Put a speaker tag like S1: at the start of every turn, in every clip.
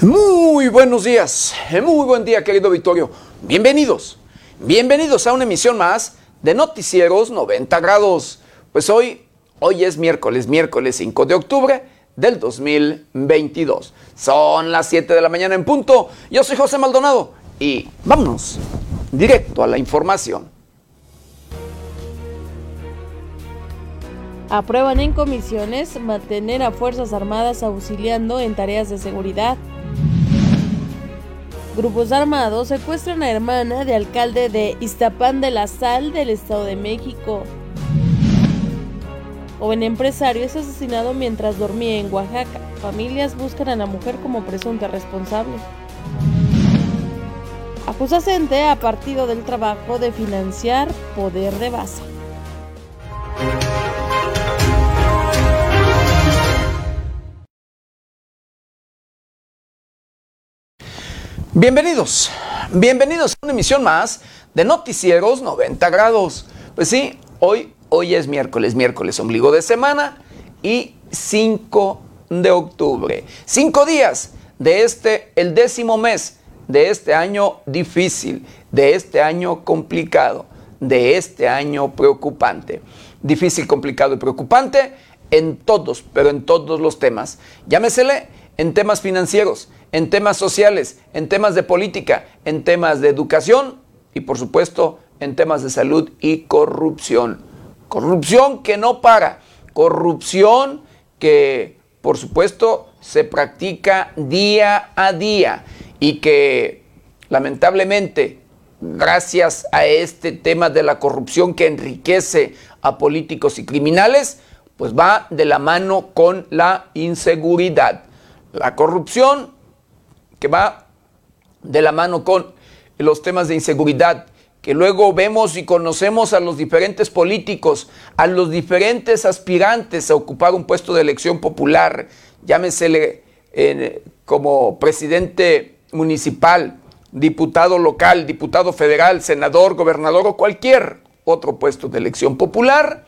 S1: Muy buenos días, muy buen día querido Victorio. Bienvenidos, bienvenidos a una emisión más de Noticieros 90 grados. Pues hoy, hoy es miércoles, miércoles 5 de octubre del 2022. Son las 7 de la mañana en punto. Yo soy José Maldonado y vámonos directo a la información.
S2: Aprueban en comisiones mantener a Fuerzas Armadas auxiliando en tareas de seguridad. Grupos armados secuestran a hermana de alcalde de Iztapán de la Sal del Estado de México. Joven empresario es asesinado mientras dormía en Oaxaca. Familias buscan a la mujer como presunta responsable. Acusa Cente a Partido del Trabajo de financiar poder de base.
S1: Bienvenidos, bienvenidos a una emisión más de Noticieros 90 grados. Pues sí, hoy, hoy es miércoles, miércoles ombligo de semana y 5 de octubre. Cinco días de este, el décimo mes de este año difícil, de este año complicado, de este año preocupante. Difícil, complicado y preocupante en todos, pero en todos los temas. Llámesele en temas financieros, en temas sociales, en temas de política, en temas de educación y por supuesto en temas de salud y corrupción. Corrupción que no para, corrupción que por supuesto se practica día a día y que lamentablemente gracias a este tema de la corrupción que enriquece a políticos y criminales, pues va de la mano con la inseguridad. La corrupción que va de la mano con los temas de inseguridad, que luego vemos y conocemos a los diferentes políticos, a los diferentes aspirantes a ocupar un puesto de elección popular, llámesele como presidente municipal, diputado local, diputado federal, senador, gobernador o cualquier otro puesto de elección popular,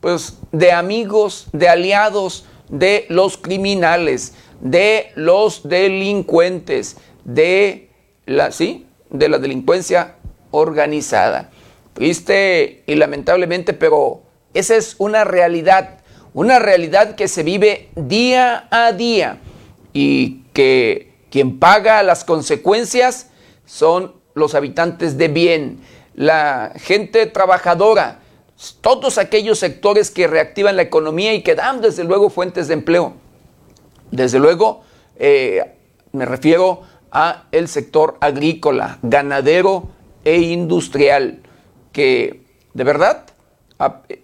S1: pues de amigos, de aliados de los criminales, de los delincuentes, de la, ¿sí? de la delincuencia organizada. Triste y lamentablemente, pero esa es una realidad, una realidad que se vive día a día y que quien paga las consecuencias son los habitantes de bien, la gente trabajadora, todos aquellos sectores que reactivan la economía y que dan desde luego fuentes de empleo. Desde luego, eh, me refiero a el sector agrícola, ganadero e industrial, que de verdad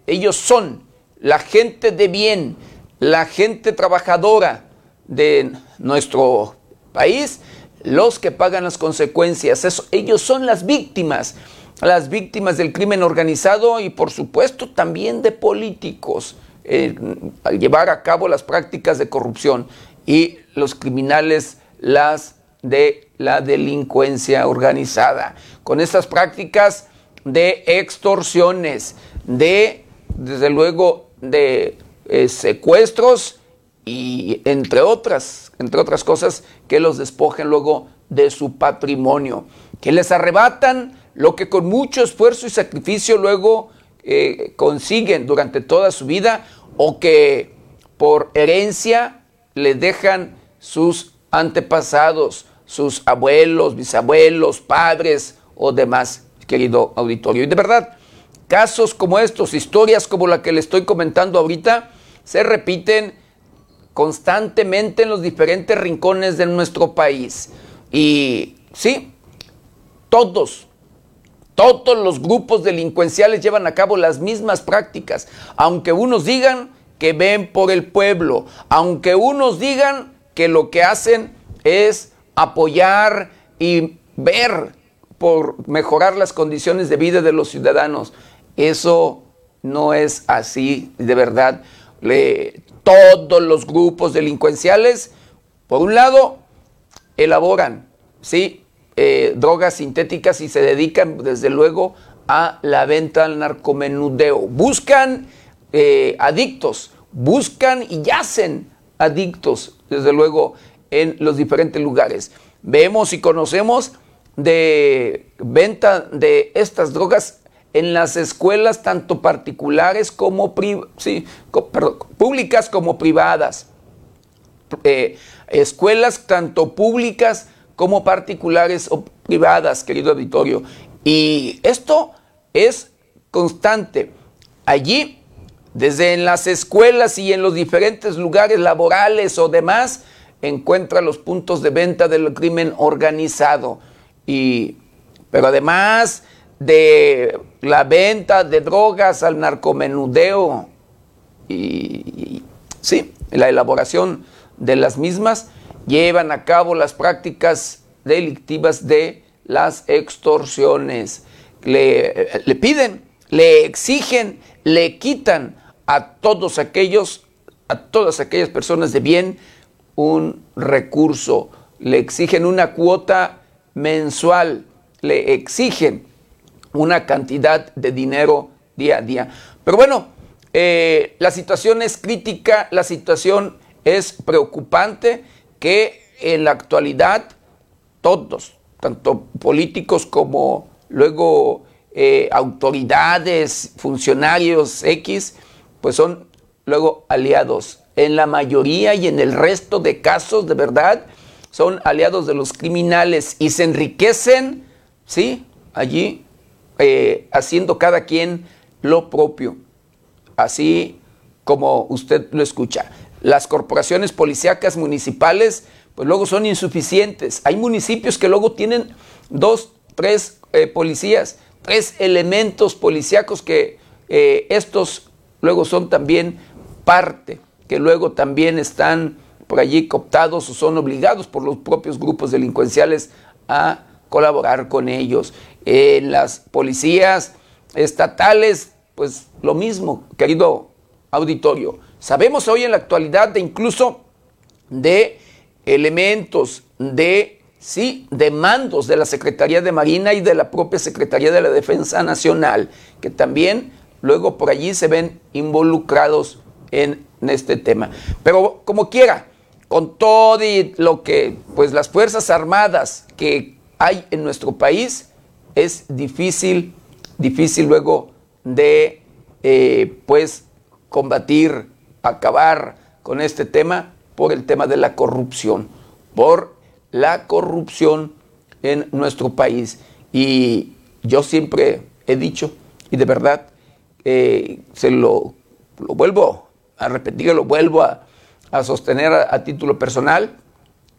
S1: ellos son la gente de bien, la gente trabajadora de nuestro país, los que pagan las consecuencias. ellos son las víctimas, las víctimas del crimen organizado y por supuesto también de políticos eh, llevar a cabo las prácticas de corrupción y los criminales las de la delincuencia organizada. Con estas prácticas de extorsiones, de, desde luego, de eh, secuestros y entre otras, entre otras cosas, que los despojen luego de su patrimonio, que les arrebatan lo que con mucho esfuerzo y sacrificio luego eh, consiguen durante toda su vida o que por herencia le dejan sus antepasados, sus abuelos, bisabuelos, padres o demás, querido auditorio. Y de verdad, casos como estos, historias como la que le estoy comentando ahorita, se repiten constantemente en los diferentes rincones de nuestro país. Y sí, todos, todos los grupos delincuenciales llevan a cabo las mismas prácticas, aunque unos digan que ven por el pueblo, aunque unos digan que lo que hacen es apoyar y ver por mejorar las condiciones de vida de los ciudadanos. Eso no es así, de verdad. todos los grupos delincuenciales, por un lado, elaboran, ¿sí? Eh, drogas sintéticas y se dedican desde luego a la venta al narcomenudeo. Buscan eh, adictos, buscan y yacen adictos, desde luego, en los diferentes lugares. Vemos y conocemos de venta de estas drogas en las escuelas tanto particulares como públicas como privadas. Eh, escuelas tanto públicas como particulares o privadas, querido auditorio. Y esto es constante. Allí, desde en las escuelas y en los diferentes lugares laborales o demás, encuentra los puntos de venta del crimen organizado. Y, pero además de la venta de drogas al narcomenudeo y, sí, la elaboración de las mismas, llevan a cabo las prácticas delictivas de las extorsiones. Le, piden, le exigen, le quitan a todos aquellos, a todas aquellas personas de bien un recurso, le exigen una cuota mensual, le exigen una cantidad de dinero día a día. Pero bueno, eh, la situación es crítica, la situación es preocupante que en la actualidad todos, tanto políticos como luego eh, autoridades, funcionarios X, pues son luego aliados. En la mayoría y en el resto de casos, de verdad, son aliados de los criminales y se enriquecen, ¿sí? Allí eh, haciendo cada quien lo propio, así como usted lo escucha. Las corporaciones policíacas municipales, pues luego son insuficientes. Hay municipios que luego tienen dos, tres eh, policías, tres elementos policíacos que eh, estos luego son también parte, que luego también están por allí cooptados o son obligados por los propios grupos delincuenciales a colaborar con ellos. En las policías estatales, pues lo mismo, querido auditorio. Sabemos hoy en la actualidad de incluso de elementos de sí, de mandos de la Secretaría de Marina y de la propia Secretaría de la Defensa Nacional, que también luego por allí se ven involucrados en este tema. Pero como quiera, con todo lo que pues las Fuerzas Armadas que hay en nuestro país, es difícil, difícil luego de eh, pues combatir, acabar con este tema por el tema de la corrupción, por la corrupción en nuestro país. Y yo siempre he dicho, y de verdad eh, se lo, lo, vuelvo a repetir, lo vuelvo a, sostener a título personal,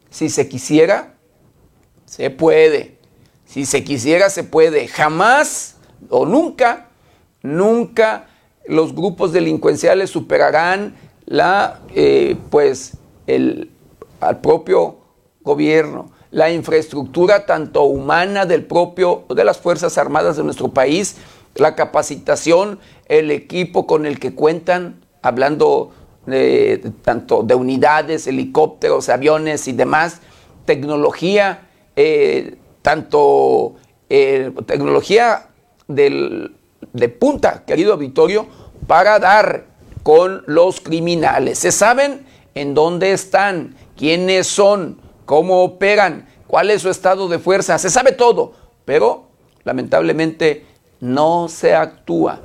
S1: si se quisiera, se puede. Si se quisiera, se puede. Jamás o nunca, nunca los grupos delincuenciales superarán la, eh, pues, el, al propio gobierno, la infraestructura tanto humana del propio, de las Fuerzas Armadas de nuestro país, la capacitación, el equipo con el que cuentan, hablando tanto de unidades, helicópteros, aviones y demás, tecnología, eh, tanto eh, tecnología de punta, querido auditorio, para dar con los criminales. Se saben en dónde están, quiénes son, cómo operan, cuál es su estado de fuerza, se sabe todo, pero lamentablemente no se actúa,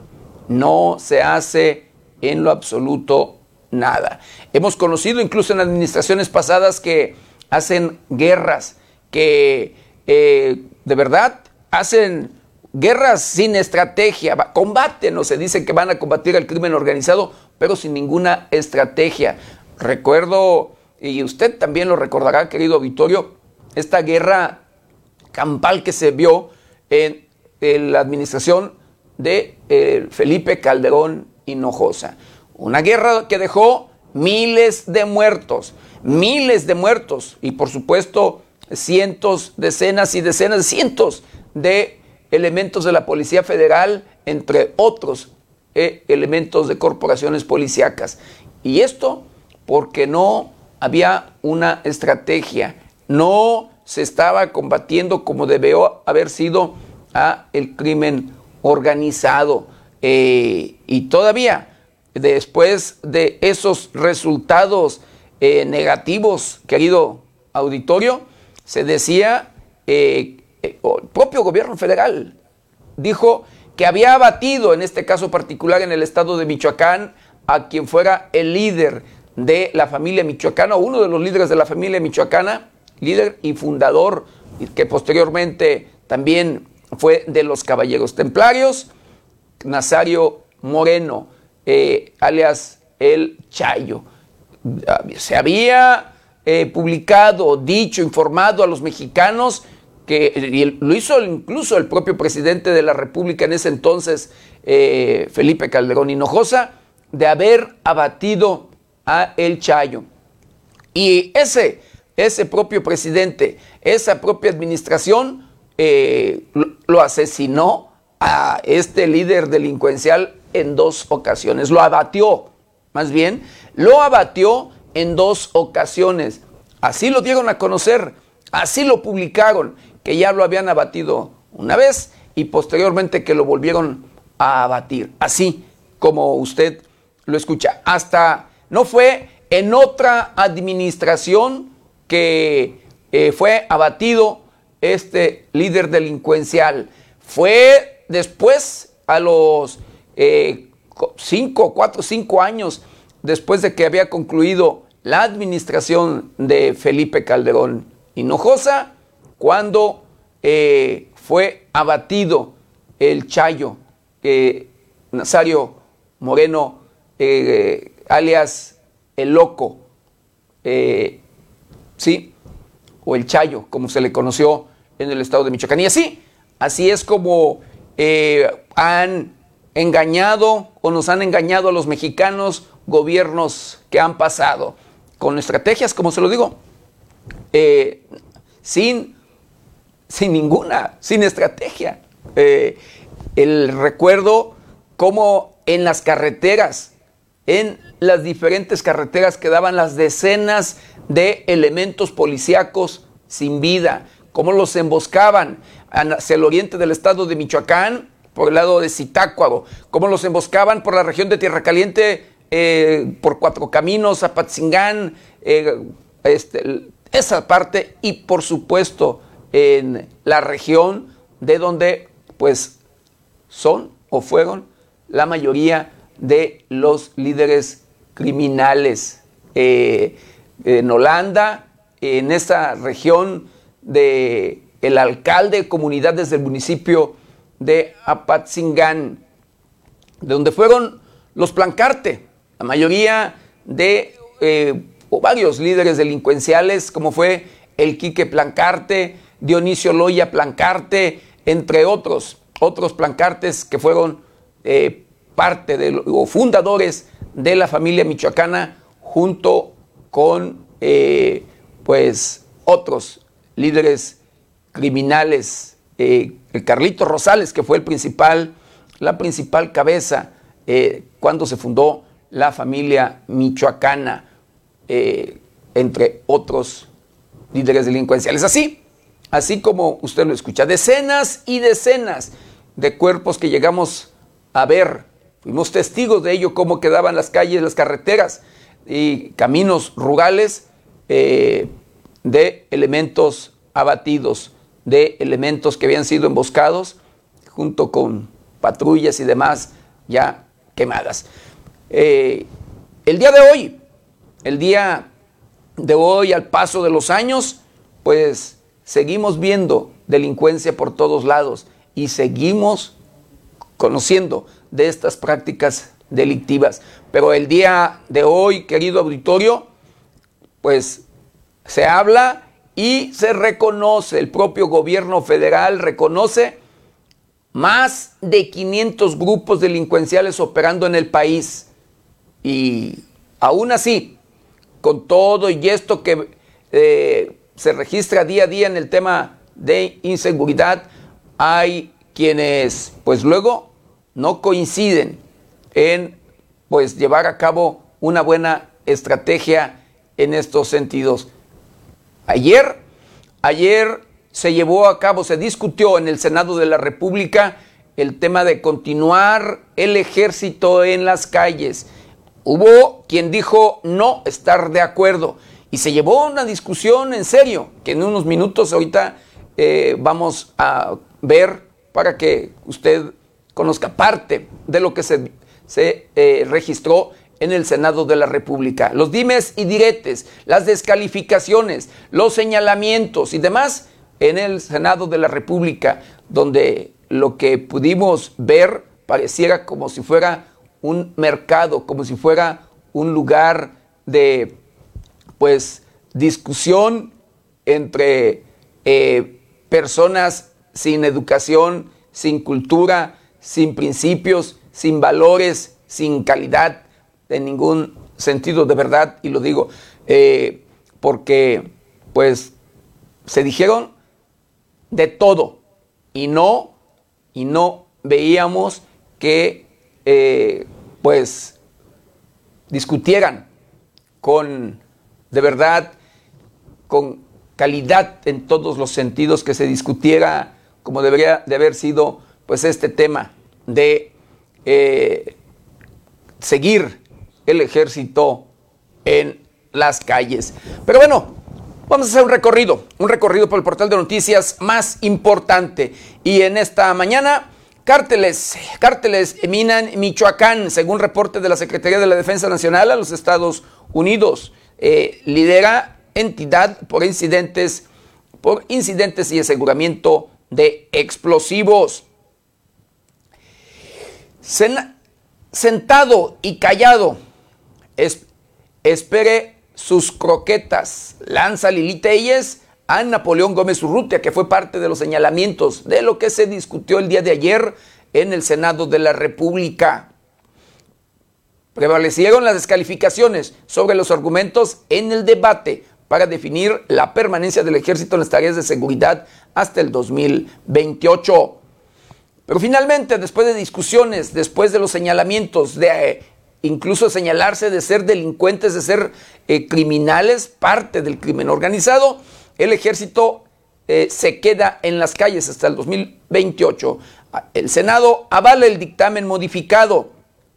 S1: no se hace en lo absoluto nada. Hemos conocido incluso en administraciones pasadas que hacen guerras, que eh, de verdad hacen guerras sin estrategia, combaten o se dice que van a combatir el crimen organizado, pero sin ninguna estrategia. Recuerdo, y usted también lo recordará, querido Vittorio, esta guerra campal que se vio en, la administración de eh, Felipe Calderón Hinojosa. Una guerra que dejó miles de muertos, miles de muertos y por supuesto cientos, decenas y decenas, cientos de elementos de la Policía Federal, entre otros eh, elementos de corporaciones policíacas. Y esto porque no había una estrategia, no se estaba combatiendo como debió haber sido a el crimen organizado. Eh, y todavía, después de esos resultados eh, negativos, querido auditorio, se decía, eh, el propio gobierno federal dijo que había abatido, en este caso particular en el estado de Michoacán, a quien fuera el líder de la familia michoacana, uno de los líderes de la familia michoacana, líder y fundador, que posteriormente también fue de los Caballeros Templarios, Nazario Moreno, eh, alias El Chayo. Se había eh, publicado, dicho, informado a los mexicanos que lo hizo incluso el propio presidente de la República en ese entonces, eh, Felipe Calderón Hinojosa, de haber abatido a El Chayo. Y ese, ese propio presidente, esa propia administración, eh, lo asesinó a este líder delincuencial en dos ocasiones. Lo abatió, más bien, lo abatió en dos ocasiones. Así lo dieron a conocer, así lo publicaron que ya lo habían abatido una vez y posteriormente que lo volvieron a abatir. Así como usted lo escucha. Hasta no fue en otra administración que eh, fue abatido este líder delincuencial. Fue después, a los eh, cinco, cuatro, cinco años después de que había concluido la administración de Felipe Calderón Hinojosa, cuando eh, fue abatido el Chayo, Nazario Moreno, eh, alias el Loco, eh, ¿sí? O el Chayo, como se le conoció en el estado de Michoacán. Y así, así es como han engañado o nos han engañado a los mexicanos gobiernos que han pasado, con estrategias, como se lo digo, sin sin ninguna, sin estrategia. Eh, el recuerdo cómo en las carreteras, en las diferentes carreteras quedaban las decenas de elementos policíacos sin vida, cómo los emboscaban hacia el oriente del estado de Michoacán, por el lado de Zitácuaro, cómo los emboscaban por la región de Tierra Caliente, eh, por Cuatro Caminos, Apatzingán, eh, este, esa parte, y por supuesto en la región de donde pues son o fueron la mayoría de los líderes criminales. Eh, en Holanda, en esa región de el alcalde de comunidades del municipio de Apatzingán, de donde fueron los Plancarte, la mayoría de eh, o varios líderes delincuenciales, como fue el Quique Plancarte, Dionisio Loya Plancarte, entre otros, otros Plancartes que fueron eh, parte de, o fundadores de la familia michoacana junto con eh, pues otros líderes criminales, eh, Carlito Rosales, que fue el principal, la principal cabeza cuando se fundó la familia michoacana, entre otros líderes delincuenciales. Así, así como usted lo escucha, decenas y decenas de cuerpos que llegamos a ver. Fuimos testigos de ello, cómo quedaban las calles, las carreteras y caminos rurales eh, de elementos abatidos, de elementos que habían sido emboscados junto con patrullas y demás ya quemadas. Eh, el día de hoy, el día de hoy al paso de los años, pues seguimos viendo delincuencia por todos lados y seguimos conociendo de estas prácticas delictivas. Pero el día de hoy, querido auditorio, pues se habla y se reconoce, el propio gobierno federal reconoce más de 500 grupos delincuenciales operando en el país. Y aún así, con todo y esto que eh, se registra día a día en el tema de inseguridad, hay quienes pues luego no coinciden en pues llevar a cabo una buena estrategia en estos sentidos. Ayer, ayer se llevó a cabo, se discutió en el Senado de la República el tema de continuar el ejército en las calles. Hubo quien dijo no estar de acuerdo y se llevó una discusión en serio, que en unos minutos ahorita eh, vamos a ver para que usted conozca parte de lo que se, se eh, registró en el Senado de la República. Los dimes y diretes, las descalificaciones, los señalamientos y demás en el Senado de la República, donde lo que pudimos ver pareciera como si fuera un mercado, como si fuera un lugar de pues discusión entre eh, personas sin educación, sin cultura, sin principios, sin valores, sin calidad, en ningún sentido de verdad, y lo digo eh, porque pues se dijeron de todo y no, y no veíamos que eh, pues discutieran con de verdad, con calidad en todos los sentidos, que se discutiera como debería de haber sido pues este tema de eh, seguir el ejército en las calles. Pero bueno, vamos a hacer un recorrido, un recorrido por el portal de noticias más importante. Y en esta mañana, cárteles, cárteles eminan Michoacán, según reporte de la Secretaría de la Defensa Nacional a los Estados Unidos. Eh, lidera entidad por incidentes, por incidentes y aseguramiento de explosivos. sentado y callado espere sus croquetas. Lanza Lili Telles a Napoleón Gómez Urrutia, que fue parte de los señalamientos de lo que se discutió el día de ayer en el Senado de la República. Prevalecieron las descalificaciones sobre los argumentos en el debate para definir la permanencia del ejército en las tareas de seguridad hasta el 2028. Pero finalmente, después de discusiones, después de los señalamientos de incluso señalarse de ser delincuentes, de ser eh, criminales, parte del crimen organizado, el ejército eh, se queda en las calles hasta el 2028. El Senado avala el dictamen modificado.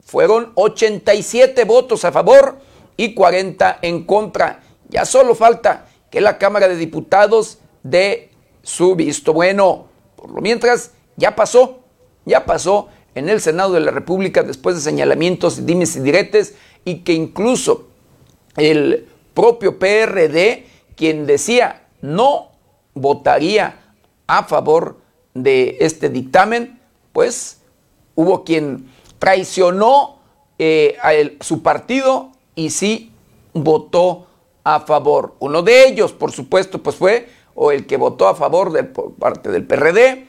S1: Fueron 87 votos a favor y 40 en contra. Ya solo falta que la Cámara de Diputados dé su visto bueno. Por lo mientras, ya pasó, ya pasó en el Senado de la República después de señalamientos, dimes y diretes, y que incluso el propio PRD, quien decía no votaría a favor de este dictamen, pues hubo quien traicionó eh, a su partido y sí votó a favor. Uno de ellos, por supuesto, pues fue, o el que votó a favor de, por parte del PRD,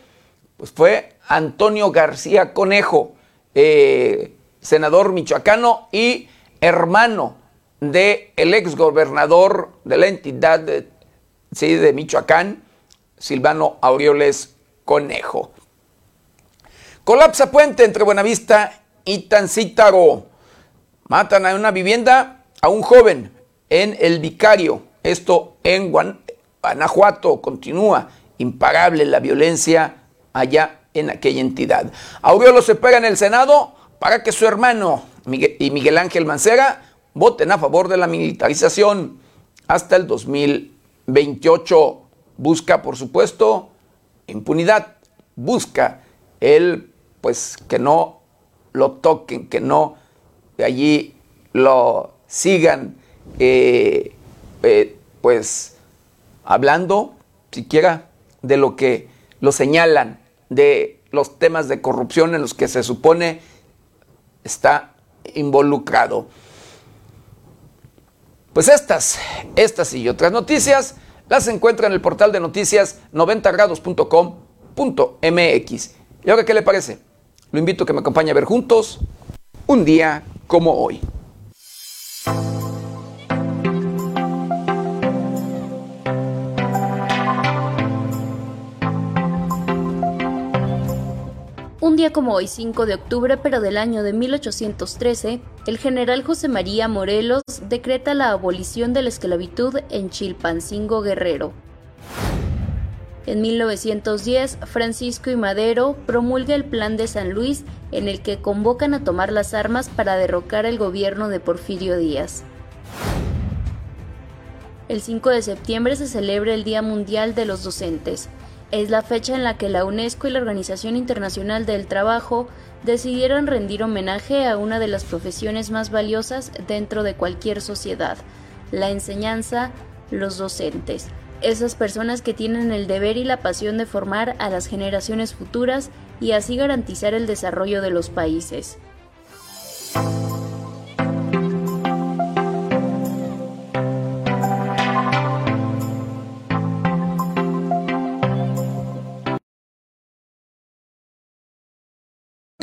S1: pues fue Antonio García Conejo, eh, senador michoacano y hermano del el ex gobernador de la entidad de, sí, de Michoacán, Silvano Aureoles Conejo. Colapsa puente entre Buenavista y Tancítaro. Matan a una vivienda a un joven en el Vicario. Esto en Guanajuato. Continúa imparable la violencia allá en aquella entidad. Aureolo se pega en el Senado para que su hermano y Miguel Ángel Mancera voten a favor de la militarización hasta el 2028. Busca, por supuesto, impunidad. Busca el, pues, que no lo toquen, que no allí lo sigan, eh, eh, pues, hablando siquiera de lo que lo señalan de los temas de corrupción en los que se supone está involucrado. Pues estas, estas y otras noticias las encuentra en el portal de noticias 90grados.com.mx. ¿Y ahora qué le parece? Lo invito a que me acompañe a ver juntos un día como hoy.
S3: Un día como hoy, 5 de octubre, pero del año de 1813, el general José María Morelos decreta la abolición de la esclavitud en Chilpancingo Guerrero. En 1910, Francisco y Madero promulga el Plan de San Luis, en el que convocan a tomar las armas para derrocar el gobierno de Porfirio Díaz. El 5 de septiembre se celebra el Día Mundial de los Docentes. Es la fecha en la que la UNESCO y la Organización Internacional del Trabajo decidieron rendir homenaje a una de las profesiones más valiosas dentro de cualquier sociedad, la enseñanza, los docentes, esas personas que tienen el deber y la pasión de formar a las generaciones futuras y así garantizar el desarrollo de los países.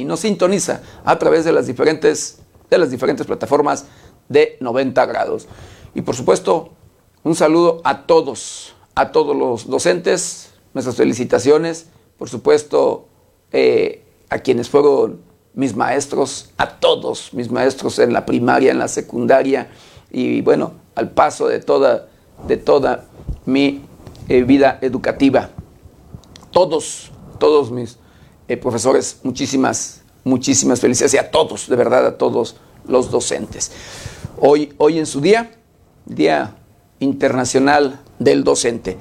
S1: y nos sintoniza a través de las diferentes, de las diferentes plataformas de 90 grados. Y por supuesto, un saludo a todos, a todos los docentes, nuestras felicitaciones, por supuesto, eh, a quienes fueron mis maestros, a todos mis maestros en la primaria, en la secundaria y bueno, al paso de toda, de toda mi eh, vida educativa. Todos, todos mis eh, profesores, muchísimas, muchísimas felicidades y a todos, de verdad, a todos los docentes. Hoy, hoy en su día, Día Internacional del Docente.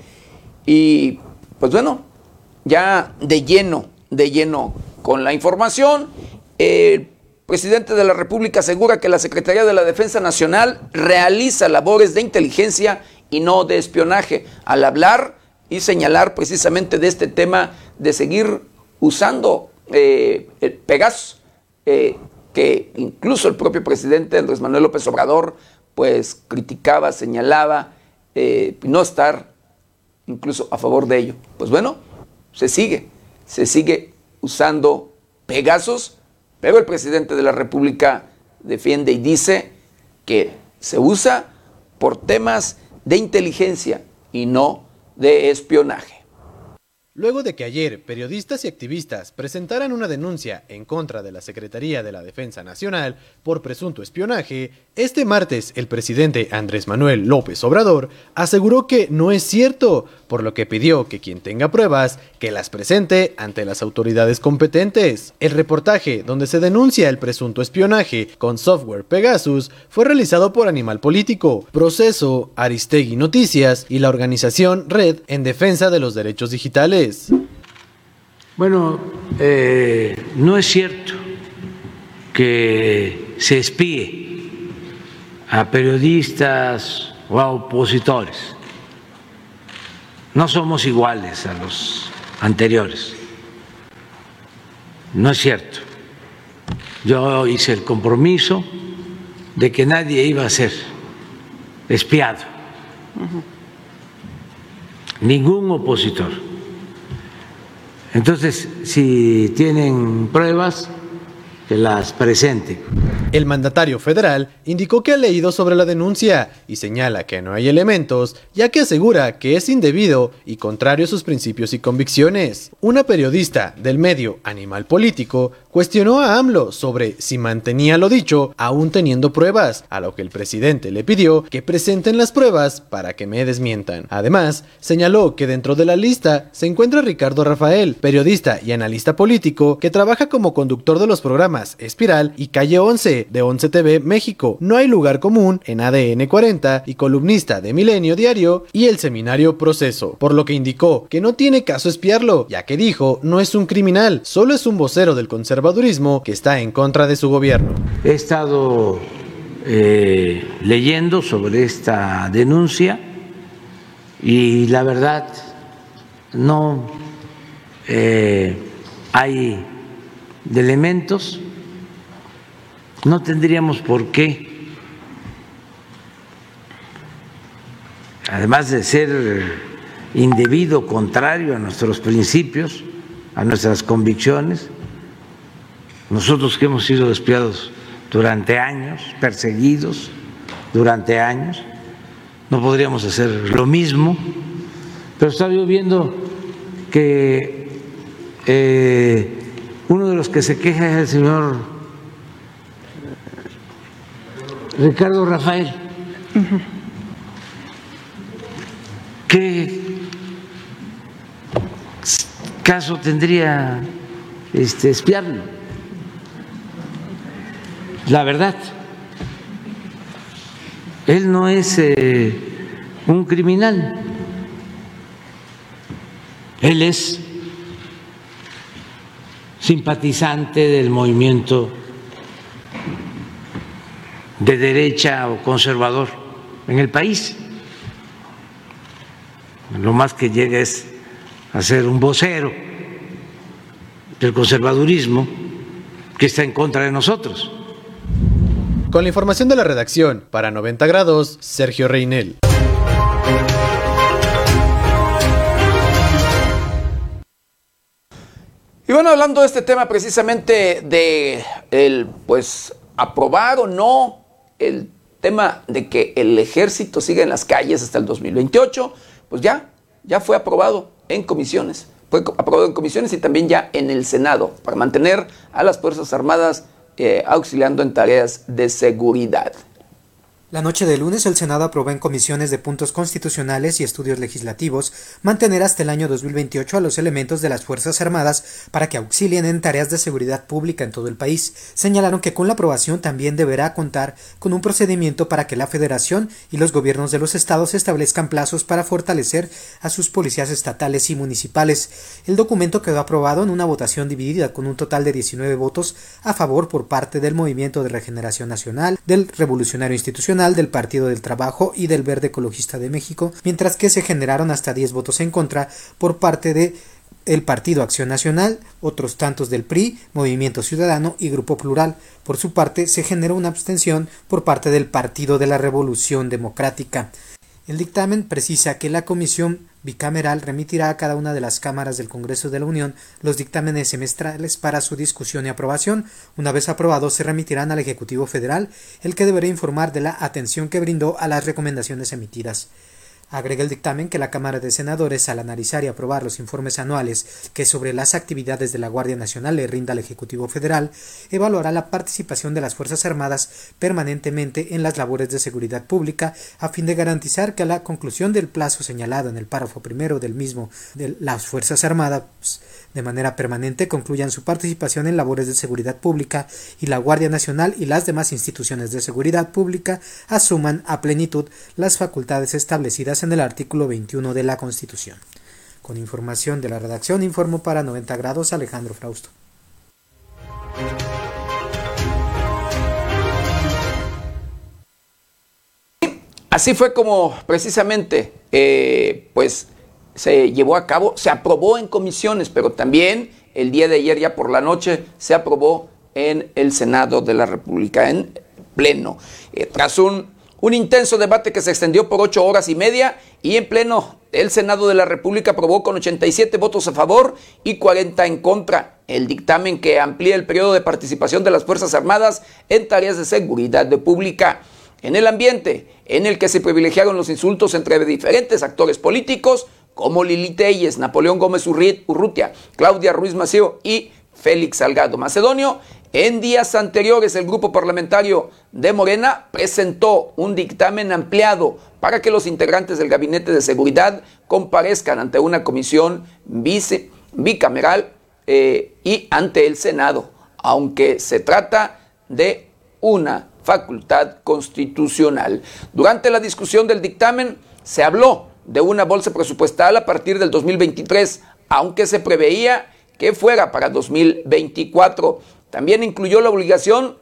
S1: Y pues bueno, ya de lleno, de lleno con la información, el presidente de la República asegura que la Secretaría de la Defensa Nacional realiza labores de inteligencia y no de espionaje, al hablar y señalar precisamente de este tema de seguir usando eh, eh, que incluso el propio presidente Andrés Manuel López Obrador pues criticaba, señalaba, eh, no estar incluso a favor de ello. Pues bueno, se sigue, se sigue usando Pegasus, pero el presidente de la República defiende y dice que se usa por temas de inteligencia y no de espionaje.
S4: Luego de que ayer periodistas y activistas presentaran una denuncia en contra de la Secretaría de la Defensa Nacional por presunto espionaje, este martes el presidente Andrés Manuel López Obrador aseguró que no es cierto, por lo que pidió que quien tenga pruebas que las presente ante las autoridades competentes. El reportaje donde se denuncia el presunto espionaje con software Pegasus fue realizado por Animal Político, Proceso, Aristegui Noticias y la organización Red en Defensa de los Derechos Digitales.
S5: Bueno, eh, no es cierto que se espíe a periodistas o a opositores. No somos iguales a los anteriores. No es cierto. Yo hice el compromiso de que nadie iba a ser espiado. Ningún opositor. Entonces, si tienen pruebas, que las presente.
S4: El mandatario federal indicó que ha leído sobre la denuncia y señala que no hay elementos, ya que asegura que es indebido y contrario a sus principios y convicciones. Una periodista del medio Animal Político cuestionó a AMLO sobre si mantenía lo dicho aún teniendo pruebas, a lo que el presidente le pidió que presenten las pruebas para que me desmientan. Además, señaló que dentro de la lista se encuentra Ricardo Rafael, periodista y analista político que trabaja como conductor de los programas Espiral y Calle 11 de 11 TV México. No hay lugar común en ADN 40 y columnista de Milenio Diario y el seminario Proceso, por lo que indicó que no tiene caso espiarlo, ya que dijo no es un criminal, solo es un vocero del conservadurismo que está en contra de su gobierno.
S5: He estado eh, leyendo sobre esta denuncia y la verdad no eh, hay de elementos no tendríamos por qué, además de ser indebido, contrario a nuestros principios, a nuestras convicciones, nosotros que hemos sido espiados durante años, perseguidos durante años, no podríamos hacer lo mismo, pero estaba yo viendo que eh, uno de los que se queja es el señor Ricardo Rafael. ¿Qué caso tendría este, espiarlo? La verdad. Él no es eh, un criminal, él es simpatizante del movimiento de derecha o conservador en el país. Lo más que llega es a ser un vocero del conservadurismo que está en contra de nosotros.
S4: Con la información de la redacción, para 90 grados, Sergio Reinel.
S1: Y bueno, hablando de este tema precisamente de el pues aprobar o no el tema de que el ejército siga en las calles hasta el 2028, pues ya, ya fue aprobado en comisiones. Fue aprobado en comisiones y también ya en el Senado para mantener a las Fuerzas Armadas eh, auxiliando en tareas de seguridad.
S6: La noche de lunes el Senado aprobó en comisiones de puntos constitucionales y estudios legislativos mantener hasta el año 2028 a los elementos de las Fuerzas Armadas para que auxilien en tareas de seguridad pública en todo el país. Señalaron que con la aprobación también deberá contar con un procedimiento para que la Federación y los gobiernos de los estados establezcan plazos para fortalecer a sus policías estatales y municipales. El documento quedó aprobado en una votación dividida con un total de 19 votos a favor por parte del Movimiento de Regeneración Nacional, del Revolucionario Institucional, del Partido del Trabajo y del Verde Ecologista de México, mientras que se generaron hasta 10 votos en contra por parte de el Partido Acción Nacional, otros tantos del PRI, Movimiento Ciudadano y Grupo Plural. Por su parte, se generó una abstención por parte del Partido de la Revolución Democrática. El dictamen precisa que la Comisión bicameral remitirá a cada una de las cámaras del Congreso de la Unión los dictámenes semestrales para su discusión y aprobación. Una vez aprobados, se remitirán al Ejecutivo Federal, el que deberá informar de la atención que brindó a las recomendaciones emitidas. Agrega el dictamen que la Cámara de Senadores, al analizar y aprobar los informes anuales que sobre las actividades de la Guardia Nacional le rinda al Ejecutivo Federal, evaluará la participación de las Fuerzas Armadas permanentemente en las labores de seguridad pública a fin de garantizar que a la conclusión del plazo señalado en el párrafo primero del mismo de las Fuerzas Armadas de manera permanente concluyan su participación en labores de seguridad pública y la Guardia Nacional y las demás instituciones de seguridad pública asuman a plenitud las facultades establecidas en el artículo 21 de la Constitución. Con información de la redacción informo para 90 grados Alejandro Frausto.
S1: Así fue como precisamente, eh, pues se llevó a cabo, se aprobó en comisiones, pero también el día de ayer, ya por la noche, se aprobó en el Senado de la República, en pleno. Eh, tras un, un intenso debate que se extendió por ocho horas y media y en pleno, el Senado de la República aprobó con 87 votos a favor y 40 en contra el dictamen que amplía el periodo de participación de las Fuerzas Armadas en tareas de seguridad pública. En el ambiente en el que se privilegiaron los insultos entre diferentes actores políticos, como Lili Telles, Napoleón Gómez Urrutia, Claudia Ruiz Maceo y Félix Salgado Macedonio. En días anteriores, el grupo parlamentario de Morena presentó un dictamen ampliado para que los integrantes del Gabinete de Seguridad comparezcan ante una comisión bicameral eh, y ante el Senado, aunque se trata de una facultad constitucional. Durante la discusión del dictamen se habló de una bolsa presupuestal a partir del 2023, aunque se preveía que fuera para 2024. También incluyó la obligación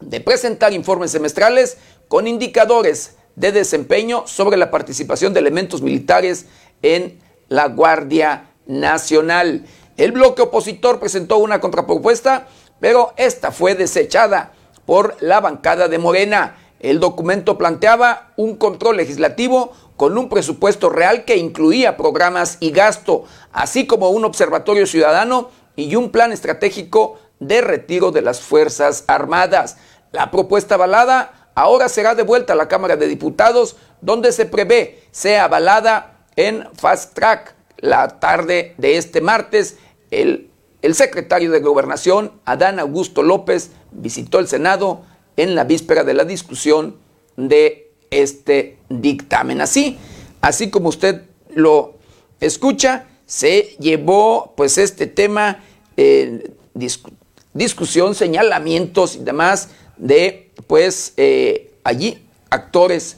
S1: de presentar informes semestrales con indicadores de desempeño sobre la participación de elementos militares en la Guardia Nacional. El bloque opositor presentó una contrapropuesta, pero esta fue desechada por la bancada de Morena. El documento planteaba un control legislativo con un presupuesto real que incluía programas y gasto, así como un observatorio ciudadano y un plan estratégico de retiro de las Fuerzas Armadas. La propuesta avalada ahora será devuelta a la Cámara de Diputados, donde se prevé sea avalada en fast track la tarde de este martes. El, el secretario de Gobernación, Adán Augusto López, visitó el Senado en la víspera de la discusión de este dictamen. Así, así como usted lo escucha, se llevó pues este tema, eh, discusión, señalamientos y demás de pues eh, allí actores,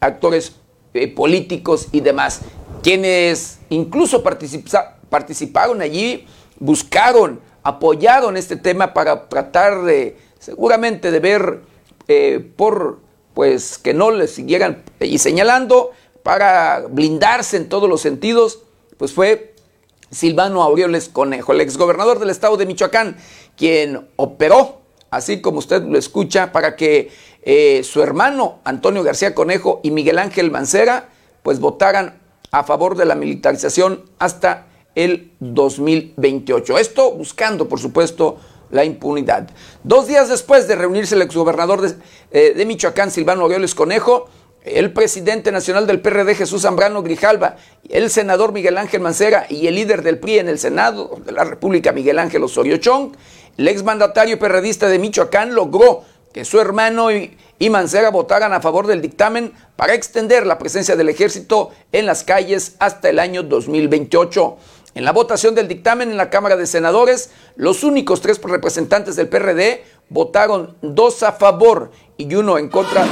S1: actores eh, políticos y demás, quienes incluso participaron allí, buscaron, apoyaron este tema para tratar de, seguramente de ver por pues que no le siguieran y señalando para blindarse en todos los sentidos, pues fue Silvano Aureoles Conejo, el exgobernador del estado de Michoacán, quien operó, así como usted lo escucha, para que eh, su hermano Antonio García Conejo y Miguel Ángel Mancera pues votaran a favor de la militarización hasta el 2028. Esto buscando, por supuesto, la impunidad. Dos días después de reunirse el exgobernador de, eh, Michoacán, Silvano Aureoles Conejo, el presidente nacional del PRD, Jesús Zambrano Grijalva, el senador Miguel Ángel Mancera y el líder del PRI en el Senado de la República, Miguel Ángel Osorio Chong, el exmandatario perredista de Michoacán logró que su hermano y, y, Mancera votaran a favor del dictamen para extender la presencia del ejército en las calles hasta el año 2028. En la votación del dictamen en la Cámara de Senadores, los únicos tres representantes del PRD votaron dos a favor y uno en contra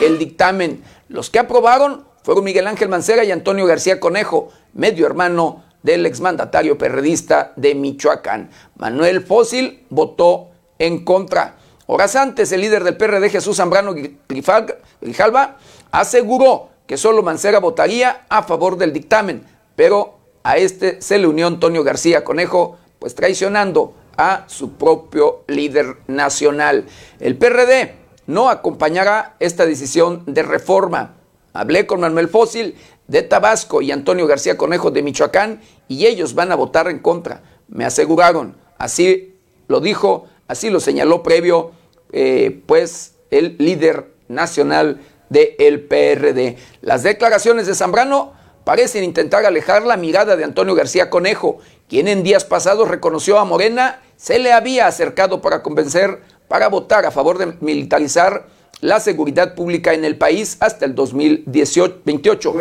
S1: del dictamen. Los que aprobaron fueron Miguel Ángel Mancera y Antonio García Conejo, medio hermano del exmandatario perredista de Michoacán. Manuel Fósil votó en contra. Horas antes, el líder del PRD, Jesús Zambrano Grijalva, aseguró que solo Mancera votaría a favor del dictamen, pero a este se le unió Antonio García Conejo, pues traicionando a su propio líder nacional. El PRD no acompañará esta decisión de reforma. Hablé con Manuel Fósil de Tabasco y Antonio García Conejo de Michoacán y ellos van a votar en contra. Me aseguraron, así lo dijo, así lo señaló previo, eh, pues el líder nacional del PRD. Las declaraciones de Zambrano parecen intentar alejar la mirada de Antonio García Conejo, quien en días pasados reconoció a Morena se le había acercado para convencer para votar a favor de militarizar la seguridad pública en el país hasta el 2028,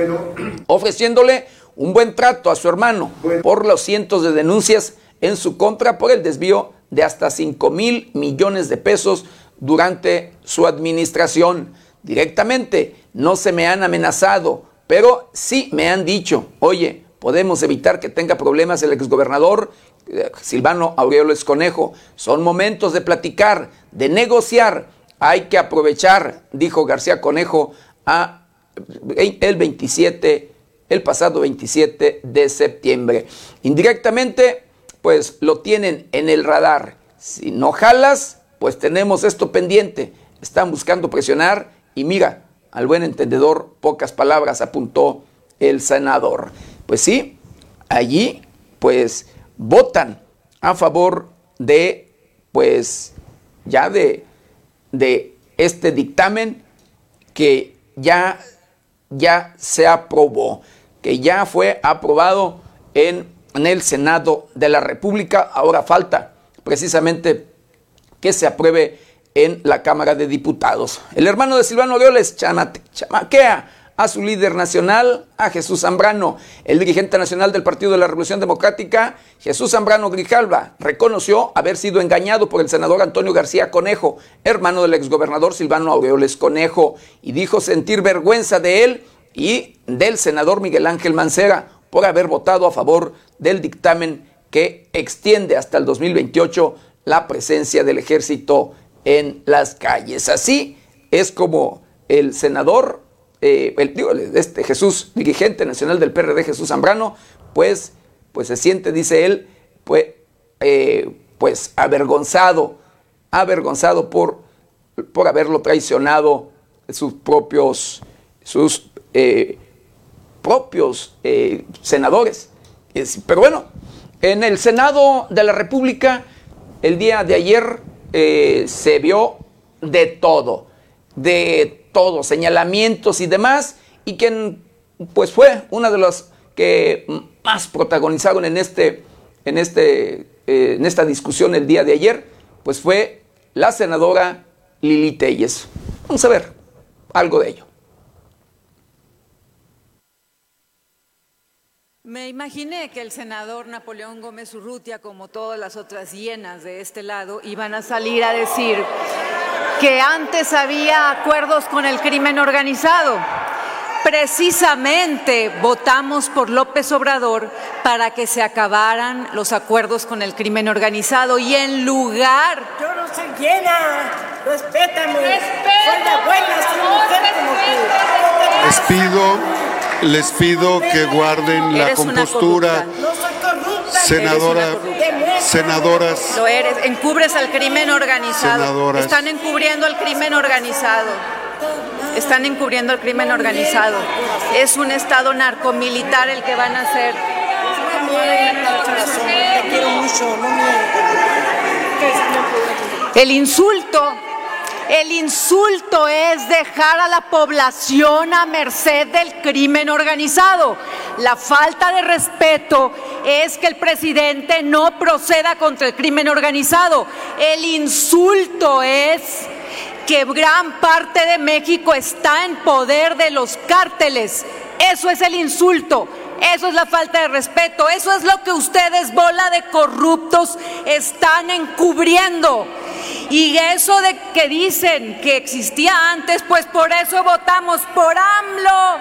S1: ofreciéndole un buen trato a su hermano por los cientos de denuncias en su contra por el desvío de hasta 5 mil millones de pesos durante su administración. Directamente no se me han amenazado, pero sí me han dicho, oye, podemos evitar que tenga problemas el exgobernador Silvano Aureoles Conejo. Son momentos de platicar, de negociar. Hay que aprovechar, dijo García Conejo a el 27, el pasado 27 de septiembre. Indirectamente, pues lo tienen en el radar. Si no jalas, pues tenemos esto pendiente. Están buscando presionar y mira, al buen entendedor, pocas palabras apuntó el senador. Pues sí, allí, pues votan a favor de, pues, ya de, de este dictamen que ya, ya se aprobó, que ya fue aprobado en, en el Senado de la República. Ahora falta precisamente que se apruebe en la Cámara de Diputados. El hermano de Silvano Aureoles chamaquea a su líder nacional, a Jesús Zambrano. El dirigente nacional del Partido de la Revolución Democrática, Jesús Zambrano Grijalva, reconoció haber sido engañado por el senador Antonio García Conejo, hermano del exgobernador Silvano Aureoles Conejo, y dijo sentir vergüenza de él y del senador Miguel Ángel Mancera por haber votado a favor del dictamen que extiende hasta el 2028 la presencia del ejército en las calles. Así es como el senador eh, el, digo, este Jesús, dirigente nacional del PRD, Jesús Zambrano, pues, pues se siente, dice él, pues, eh, pues avergonzado, avergonzado por, por haberlo traicionado sus propios, sus eh, propios senadores. Pero bueno, en el Senado de la República, el día de ayer se vio de todo de todo, señalamientos y demás, y quien pues fue una de las que más protagonizaron en, este, en, este, eh, en esta discusión el día de ayer, pues fue la senadora Lili Telles. Vamos a ver algo de ello.
S7: Me imaginé que el senador Napoleón Gómez Urrutia, como todas las otras hienas de este lado, iban a salir a decir que antes había acuerdos con el crimen organizado. Precisamente votamos por López Obrador para que se acabaran los acuerdos con el crimen organizado y en lugar...
S8: Yo no soy llena, respétame, soy la buena, soy mujer como tú.
S9: Les pido, les pido que guarden la compostura. Senadora, senadoras,
S7: Lo eres, encubres al crimen organizado.
S9: Senadoras.
S7: Están encubriendo al crimen organizado. Están encubriendo al crimen organizado. Es un estado narcomilitar el que van a hacer. El insulto, el insulto es dejar a la población a merced del crimen organizado. La falta de respeto es que el presidente no proceda contra el crimen organizado. El insulto es que gran parte de México está en poder de los cárteles. Eso es el insulto. Eso es la falta de respeto. Eso es lo que ustedes, bola de corruptos, están encubriendo. Y eso de que dicen que existía antes, pues por eso votamos por AMLO,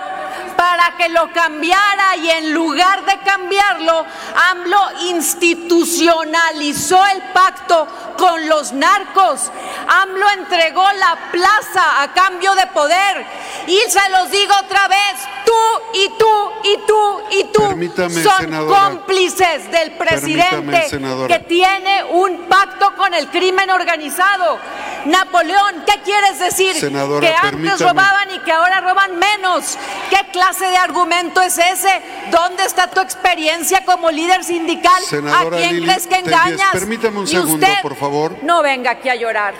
S7: para que lo cambiara y en lugar de cambiarlo, AMLO institucionalizó el pacto con los narcos. AMLO entregó la plaza a cambio de poder. Y se los digo otra vez, tú y tú y tú y tú
S9: Permítame,
S7: son
S9: senadora.
S7: cómplices del presidente que tiene un pacto con el crimen organizado. Napoleón, ¿qué quieres decir?
S9: Senadora,
S7: que antes
S9: permítame.
S7: robaban y que ahora roban menos. ¿Qué clase de argumento es ese? ¿Dónde está tu experiencia como líder sindical?
S9: Senadora
S7: ¿A quién
S9: Lili
S7: crees que engañas?
S9: permítame un segundo,
S7: usted
S9: por favor.
S7: No venga aquí a llorar.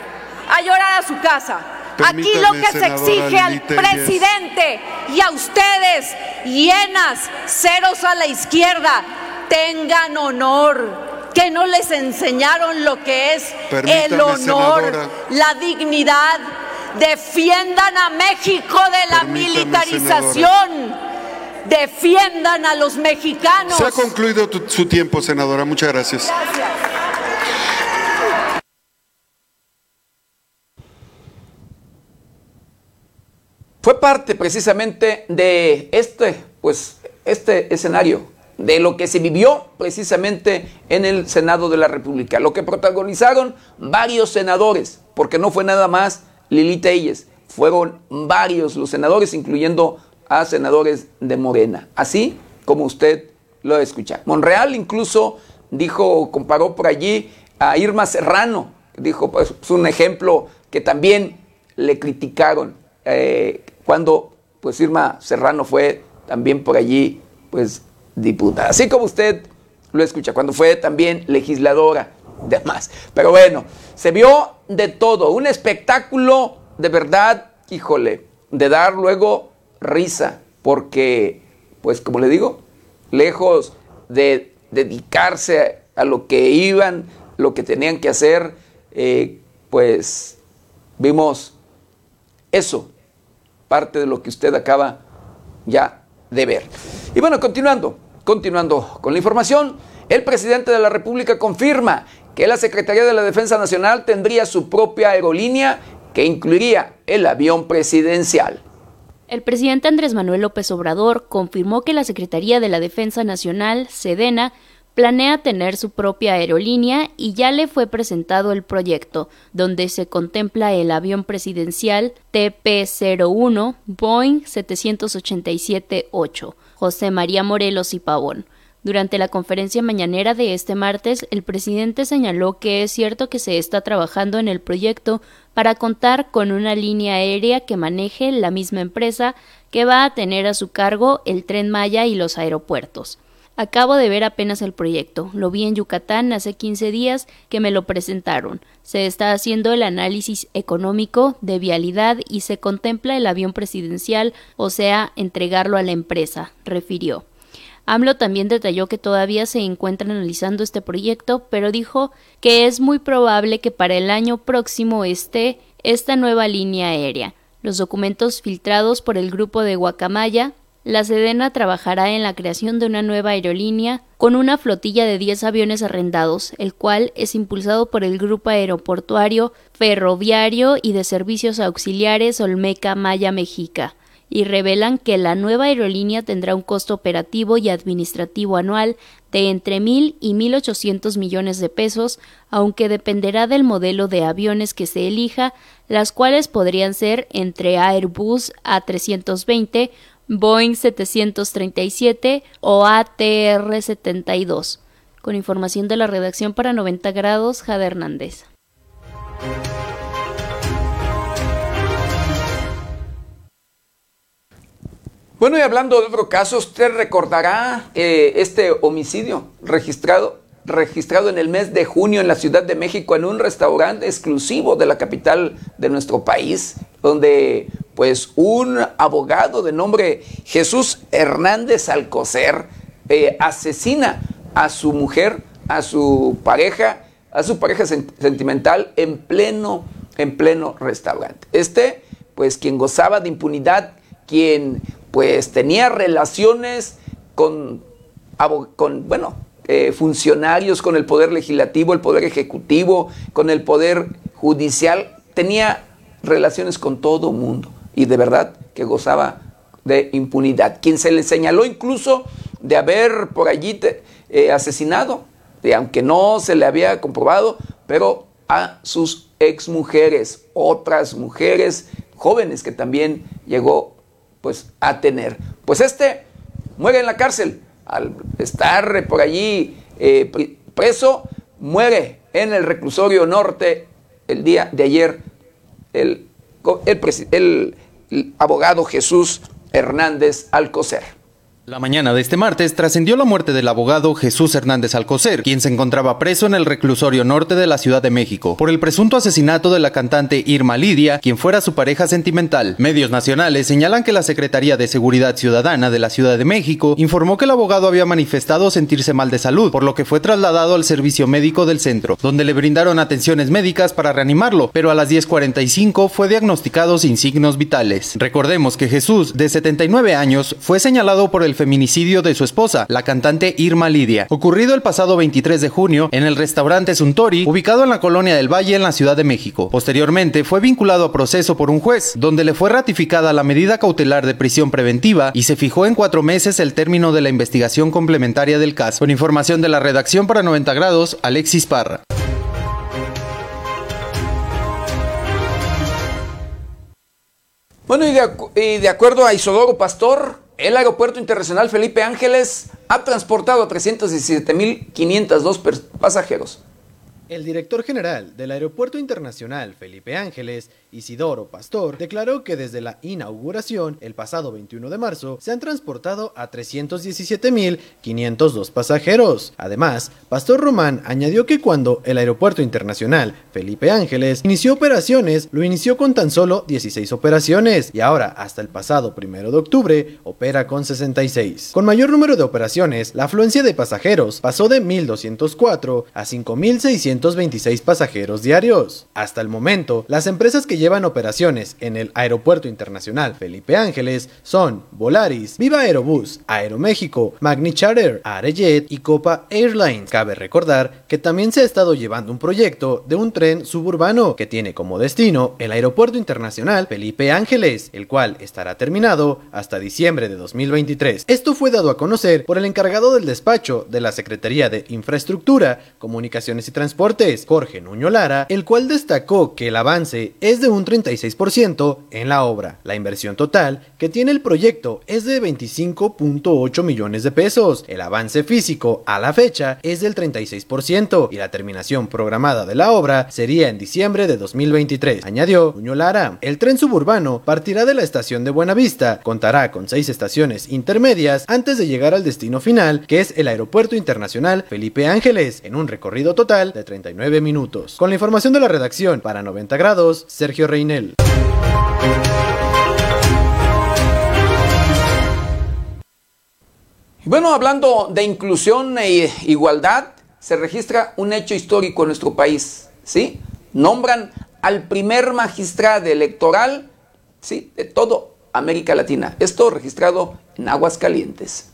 S7: A llorar a su casa. Aquí lo que se exige al presidente y a ustedes, hienas, ceros a la izquierda, tengan honor. Que no les enseñaron lo que es el honor,
S9: senadora.
S7: la dignidad. Defiendan a México de la
S9: Permítame,
S7: militarización. Defiendan a los mexicanos.
S9: Se ha concluido tu- su tiempo, senadora. Muchas gracias.
S1: Fue parte precisamente de este, pues, este escenario, de lo que se vivió precisamente en el Senado de la República, lo que protagonizaron varios senadores, porque no fue nada más Lili Telles, fueron varios los senadores, incluyendo a senadores de Morena, así como usted lo escucha. Monreal incluso dijo, comparó por allí a Irma Serrano, dijo, pues, es un ejemplo que también le criticaron eh, cuando pues Irma Serrano fue también por allí pues diputada, así como usted lo escucha, cuando fue también legisladora, demás. Pero bueno, se vio de todo, un espectáculo de verdad, híjole, de dar luego risa, porque pues como le digo, lejos de dedicarse a lo que iban, lo que tenían que hacer, eh, pues vimos eso, parte de lo que usted acaba ya de ver. Y bueno, continuando, continuando con la información, el presidente de la República confirma que la Secretaría de la Defensa Nacional tendría su propia aerolínea que incluiría el avión presidencial.
S3: El presidente Andrés Manuel López Obrador confirmó que la Secretaría de la Defensa Nacional, Sedena, planea tener su propia aerolínea y ya le fue presentado el proyecto, donde se contempla el avión presidencial TP-01 Boeing 787-8, José María Morelos y Pavón. Durante la conferencia mañanera de este martes, el presidente señaló que es cierto que se está trabajando en el proyecto para contar con una línea aérea que maneje la misma empresa que va a tener a su cargo el tren Maya y los aeropuertos. Acabo de ver apenas el proyecto. Lo vi en Yucatán hace 15 días que me lo presentaron. Se está haciendo el análisis económico de vialidad y se contempla el avión presidencial, o sea, entregarlo a la empresa, refirió. AMLO también detalló que todavía se encuentra analizando este proyecto, pero dijo que es muy probable que para el año próximo esté esta nueva línea aérea. Los documentos filtrados por el grupo de Guacamaya la Sedena trabajará en la creación de una nueva aerolínea con una flotilla de 10 aviones arrendados, el cual es impulsado por el Grupo Aeroportuario, Ferroviario y de Servicios Auxiliares Olmeca Maya Mexica, y revelan que la nueva aerolínea tendrá un costo operativo y administrativo anual de entre mil y mil ochocientos millones de pesos, aunque dependerá del modelo de aviones que se elija, las cuales podrían ser entre Airbus A320 Boeing 737 o ATR 72. Con información de la redacción para 90 grados, Jade Hernández.
S1: Bueno, y hablando de otro caso, usted recordará eh, este homicidio registrado, registrado en el mes de junio en la Ciudad de México en un restaurante exclusivo de la capital de nuestro país, donde pues un abogado de nombre Jesús Hernández Alcocer eh, asesina a su mujer, a su pareja, a su pareja sentimental en pleno, en pleno restaurante. Este, pues quien gozaba de impunidad, quien pues tenía relaciones con, con bueno, eh, funcionarios, con el poder legislativo, el poder ejecutivo, con el poder judicial, tenía relaciones con todo mundo y de verdad que gozaba de impunidad. Quien se le señaló incluso de haber por allí eh, asesinado, aunque no se le había comprobado, pero a sus exmujeres, otras mujeres jóvenes que también llegó pues a tener. Pues este muere en la cárcel al estar por allí eh, preso, muere en el reclusorio norte el día de ayer el, el, el abogado Jesús Hernández Alcocer.
S10: La mañana de este martes trascendió la muerte del abogado Jesús Hernández Alcocer, quien se encontraba preso en el reclusorio norte de la Ciudad de México por el presunto asesinato de la cantante Irma Lidia, quien fuera su pareja sentimental. Medios nacionales señalan que la Secretaría de Seguridad Ciudadana de la Ciudad de México informó que el abogado había manifestado sentirse mal de salud, por lo que fue trasladado al servicio médico del centro, donde le brindaron atenciones médicas para reanimarlo, pero a las 10.45 fue diagnosticado sin signos vitales. Recordemos que Jesús, de 79 años, fue señalado por el feminicidio de su esposa, la cantante Irma Lidia, ocurrido el pasado 23 de junio en el restaurante Suntory, ubicado en la colonia del Valle en la Ciudad de México. Posteriormente fue vinculado a proceso por un juez, donde le fue ratificada la medida cautelar de prisión preventiva y se fijó en cuatro meses el término de la investigación complementaria del caso. Con información de la redacción para 90 grados, Alexis Parra.
S1: Bueno, y de, acuerdo a Isodoro Pastor, el Aeropuerto Internacional Felipe Ángeles ha transportado a 317.502 pasajeros.
S4: El director general del Aeropuerto Internacional Felipe Ángeles, Isidoro Pastor, declaró que desde la inauguración, el pasado 21 de marzo, se han transportado a 317.502 pasajeros. Además, Pastor Román añadió que cuando el Aeropuerto Internacional Felipe Ángeles inició operaciones, lo inició con tan solo 16 operaciones y ahora, hasta el pasado 1 de octubre, opera con 66. Con mayor número de operaciones, la afluencia de pasajeros pasó de 1.204 a 5.600 226 pasajeros diarios. Hasta el momento, las empresas que llevan operaciones en el Aeropuerto Internacional Felipe Ángeles son Volaris, Viva Aerobús, Aeroméxico, Magni Charter, Arejet y Copa Airlines. Cabe recordar que también se ha estado llevando un proyecto de un tren suburbano que tiene como destino el Aeropuerto Internacional Felipe Ángeles, el cual estará terminado hasta diciembre de 2023. Esto fue dado a conocer por el encargado del despacho de la Secretaría de Infraestructura, Comunicaciones y Transporte Deportes, Jorge Nuño Lara, el cual destacó que el avance es de un 36% en la obra. La inversión total que tiene el proyecto es de 25.8 millones de pesos. El avance físico a la fecha es del 36% y la terminación programada de la obra sería en diciembre de 2023. Añadió Nuño Lara, el tren suburbano partirá de la estación de Buenavista, contará con seis estaciones intermedias antes de llegar al destino final, que es el Aeropuerto Internacional Felipe Ángeles, en un recorrido total de 39 minutos. Con la información de la redacción para 90 grados, Sergio Reinel.
S1: Bueno, hablando de inclusión e igualdad, se registra un hecho histórico en nuestro país, ¿sí? Nombran al primer magistrado electoral, ¿sí? De todo América Latina. Esto registrado en Aguascalientes.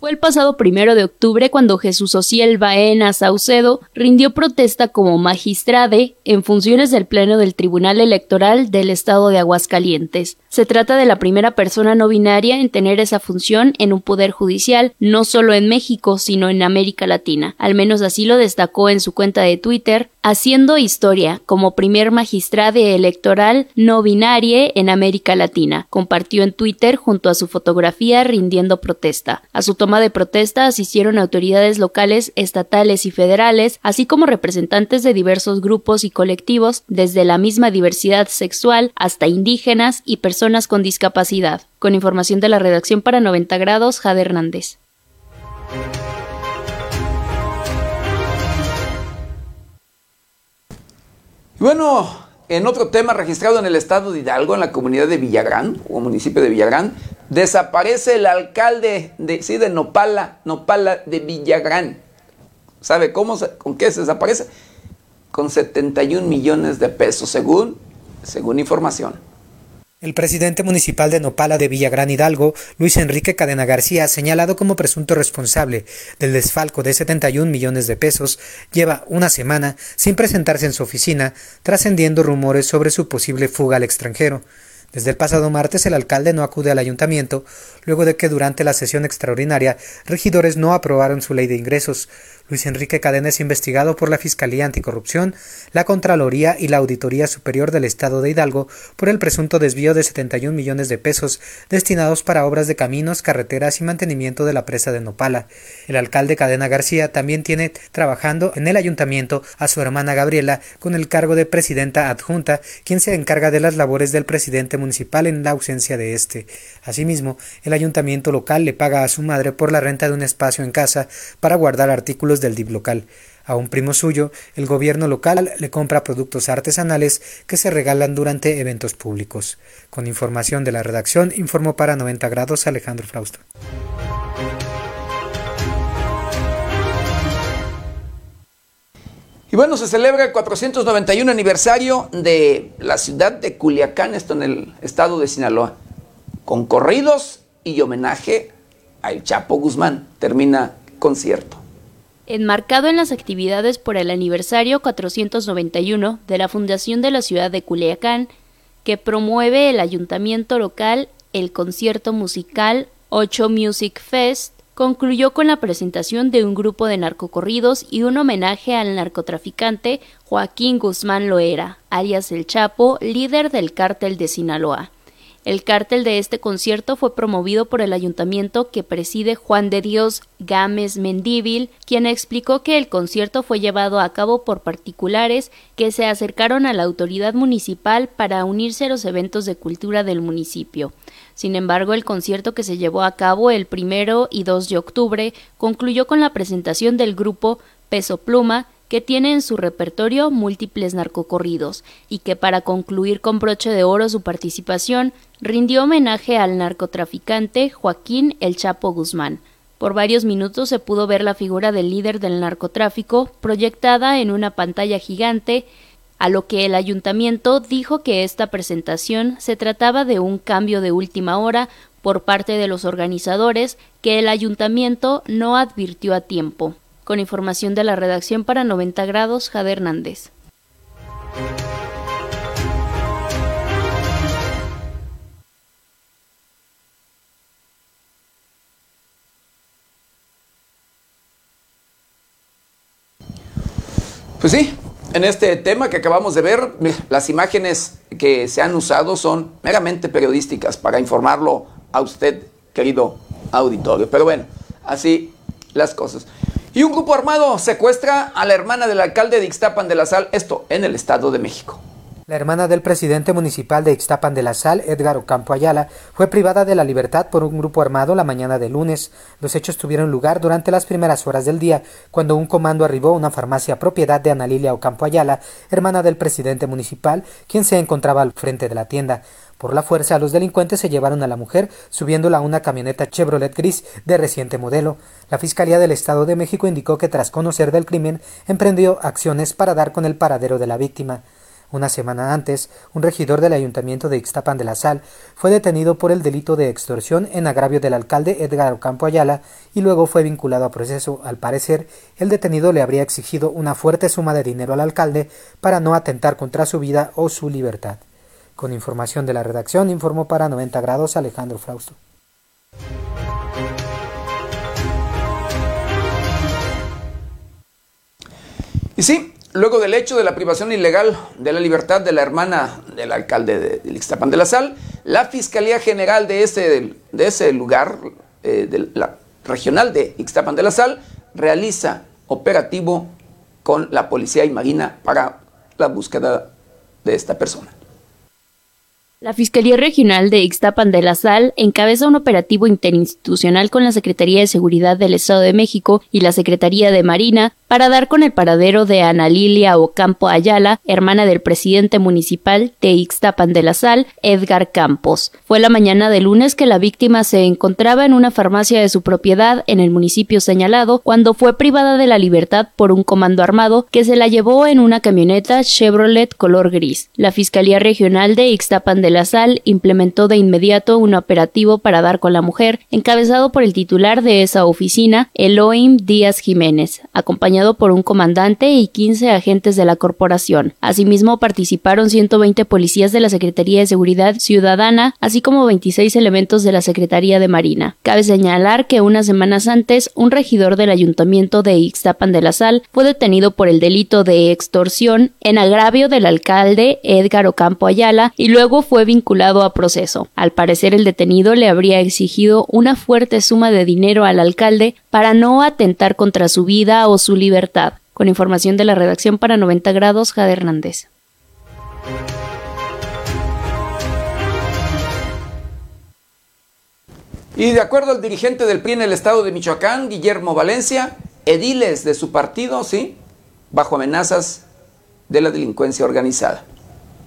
S3: Fue el pasado primero de octubre cuando Jesús Ociel Baena Saucedo rindió protesta como magistrade en funciones del Pleno del Tribunal Electoral del Estado de Aguascalientes. Se trata de la primera persona no binaria en tener esa función en un poder judicial, no solo en México, sino en América Latina. Al menos así lo destacó en su cuenta de Twitter, haciendo historia como primer magistrade electoral no binaria en América Latina. Compartió en Twitter junto a su fotografía rindiendo protesta. A su toma de protesta asistieron autoridades locales, estatales y federales, así como representantes de diversos grupos y colectivos, desde la misma diversidad sexual hasta indígenas y personas personas con discapacidad. Con información de la redacción para 90 grados, Jade Hernández.
S1: Bueno, en otro tema registrado en el estado de Hidalgo, en la comunidad de Villagrán, o municipio de Villagrán, desaparece el alcalde de, sí, de Nopala, Nopala de Villagrán. ¿Sabe cómo, con qué se desaparece? Con 71 millones de pesos, según, según información.
S6: El presidente municipal de Nopala de Villagrán Hidalgo, Luis Enrique Cadena García, señalado como presunto responsable del desfalco de 71 millones de pesos, lleva una semana sin presentarse en su oficina, trascendiendo rumores sobre su posible fuga al extranjero. Desde el pasado martes el alcalde no acude al ayuntamiento, luego de que durante la sesión extraordinaria regidores no aprobaron su ley de ingresos. Luis Enrique Cadena es investigado por la Fiscalía Anticorrupción, la Contraloría y la Auditoría Superior del Estado de Hidalgo por el presunto desvío de 71 millones de pesos destinados para obras de caminos, carreteras y mantenimiento de la presa de Nopala. El alcalde Cadena García también tiene trabajando en el ayuntamiento a su hermana Gabriela con el cargo de presidenta adjunta, quien se encarga de las labores del presidente municipal en la ausencia de este. Asimismo, el ayuntamiento local le paga a su madre por la renta de un espacio en casa para guardar artículos del DIP local. A un primo suyo, el gobierno local le compra productos artesanales que se regalan durante eventos públicos. Con información de la redacción, informó para 90 grados Alejandro Frausto.
S1: Y bueno, se celebra el 491 aniversario de la ciudad de Culiacán, esto en el estado de Sinaloa, con corridos y homenaje al Chapo Guzmán. Termina concierto.
S3: Enmarcado en las actividades por el aniversario 491 de la Fundación de la Ciudad de Culiacán, que promueve el ayuntamiento local, el concierto musical 8 Music Fest concluyó con la presentación de un grupo de narcocorridos y un homenaje al narcotraficante Joaquín Guzmán Loera, alias El Chapo, líder del cártel de Sinaloa. El cártel de este concierto fue promovido por el ayuntamiento que preside Juan de Dios Gámez Mendíbil, quien explicó que el concierto fue llevado a cabo por particulares que se acercaron a la autoridad municipal para unirse a los eventos de cultura del municipio. Sin embargo, el concierto que se llevó a cabo el primero y 2 de octubre concluyó con la presentación del grupo Peso Pluma, que tiene en su repertorio múltiples narcocorridos y que para concluir con broche de oro su participación rindió homenaje al narcotraficante Joaquín El Chapo Guzmán. Por varios minutos se pudo ver la figura del líder del narcotráfico proyectada en una pantalla gigante, a lo que el ayuntamiento dijo que esta presentación se trataba de un cambio de última hora por parte de los organizadores que el ayuntamiento no advirtió a tiempo. Con información de la redacción para 90 grados, Jade Hernández.
S1: Pues sí, en este tema que acabamos de ver, las imágenes que se han usado son meramente periodísticas para informarlo a usted, querido auditorio. Pero bueno, así las cosas. Y un grupo armado secuestra a la hermana del alcalde de Ixtapan de la Sal, esto en el Estado de México.
S6: La hermana del presidente municipal de Ixtapan de la Sal, Edgar Ocampo Ayala, fue privada de la libertad por un grupo armado la mañana de lunes. Los hechos tuvieron lugar durante las primeras horas del día, cuando un comando arribó a una farmacia propiedad de Ana Lilia Ocampo Ayala, hermana del presidente municipal, quien se encontraba al frente de la tienda. Por la fuerza, los delincuentes se llevaron a la mujer subiéndola a una camioneta Chevrolet gris de reciente modelo. La Fiscalía del Estado de México indicó que tras conocer del crimen emprendió acciones para dar con el paradero de la víctima. Una semana antes, un regidor del ayuntamiento de Ixtapan de la Sal fue detenido por el delito de extorsión en agravio del alcalde Edgar Ocampo Ayala y luego fue vinculado a proceso. Al parecer, el detenido le habría exigido una fuerte suma de dinero al alcalde para no atentar contra su vida o su libertad. Con información de la redacción, informó para 90 grados Alejandro Frausto.
S1: Y sí, Luego del hecho de la privación ilegal de la libertad de la hermana del alcalde de, Ixtapan de la Sal, la Fiscalía General de ese, de ese lugar, eh, de la regional de Ixtapan de la Sal, realiza operativo con la policía y marina para la búsqueda de esta persona.
S3: La Fiscalía Regional de Ixtapan de la Sal encabeza un operativo interinstitucional con la Secretaría de Seguridad del Estado de México y la Secretaría de Marina para dar con el paradero de Ana Lilia Ocampo Ayala, hermana del presidente municipal de Ixtapan de la Sal, Edgar Campos. Fue la mañana de lunes que la víctima se encontraba en una farmacia de su propiedad en el municipio señalado cuando fue privada de la libertad por un comando armado que se la llevó en una camioneta Chevrolet color gris. La Fiscalía Regional de Ixtapan de la Sal implementó de inmediato un operativo para dar con la mujer, encabezado por el titular de esa oficina, Elohim Díaz Jiménez, acompañado por un comandante y 15 agentes de la corporación. Asimismo, participaron 120 policías de la Secretaría de Seguridad Ciudadana, así como 26 elementos de la Secretaría de Marina. Cabe señalar que unas semanas antes, un regidor del Ayuntamiento de Ixtapan de la Sal fue detenido por el delito de extorsión en agravio del alcalde Edgar Ocampo Ayala y luego fue vinculado a proceso. Al parecer, el detenido le habría exigido una fuerte suma de dinero al alcalde para no atentar contra su vida o su libertad. Con información de la redacción para 90 grados, Jade Hernández.
S1: Y de acuerdo al dirigente del PRI en el estado de Michoacán, Guillermo Valencia, ediles de su partido, sí, bajo amenazas de la delincuencia organizada.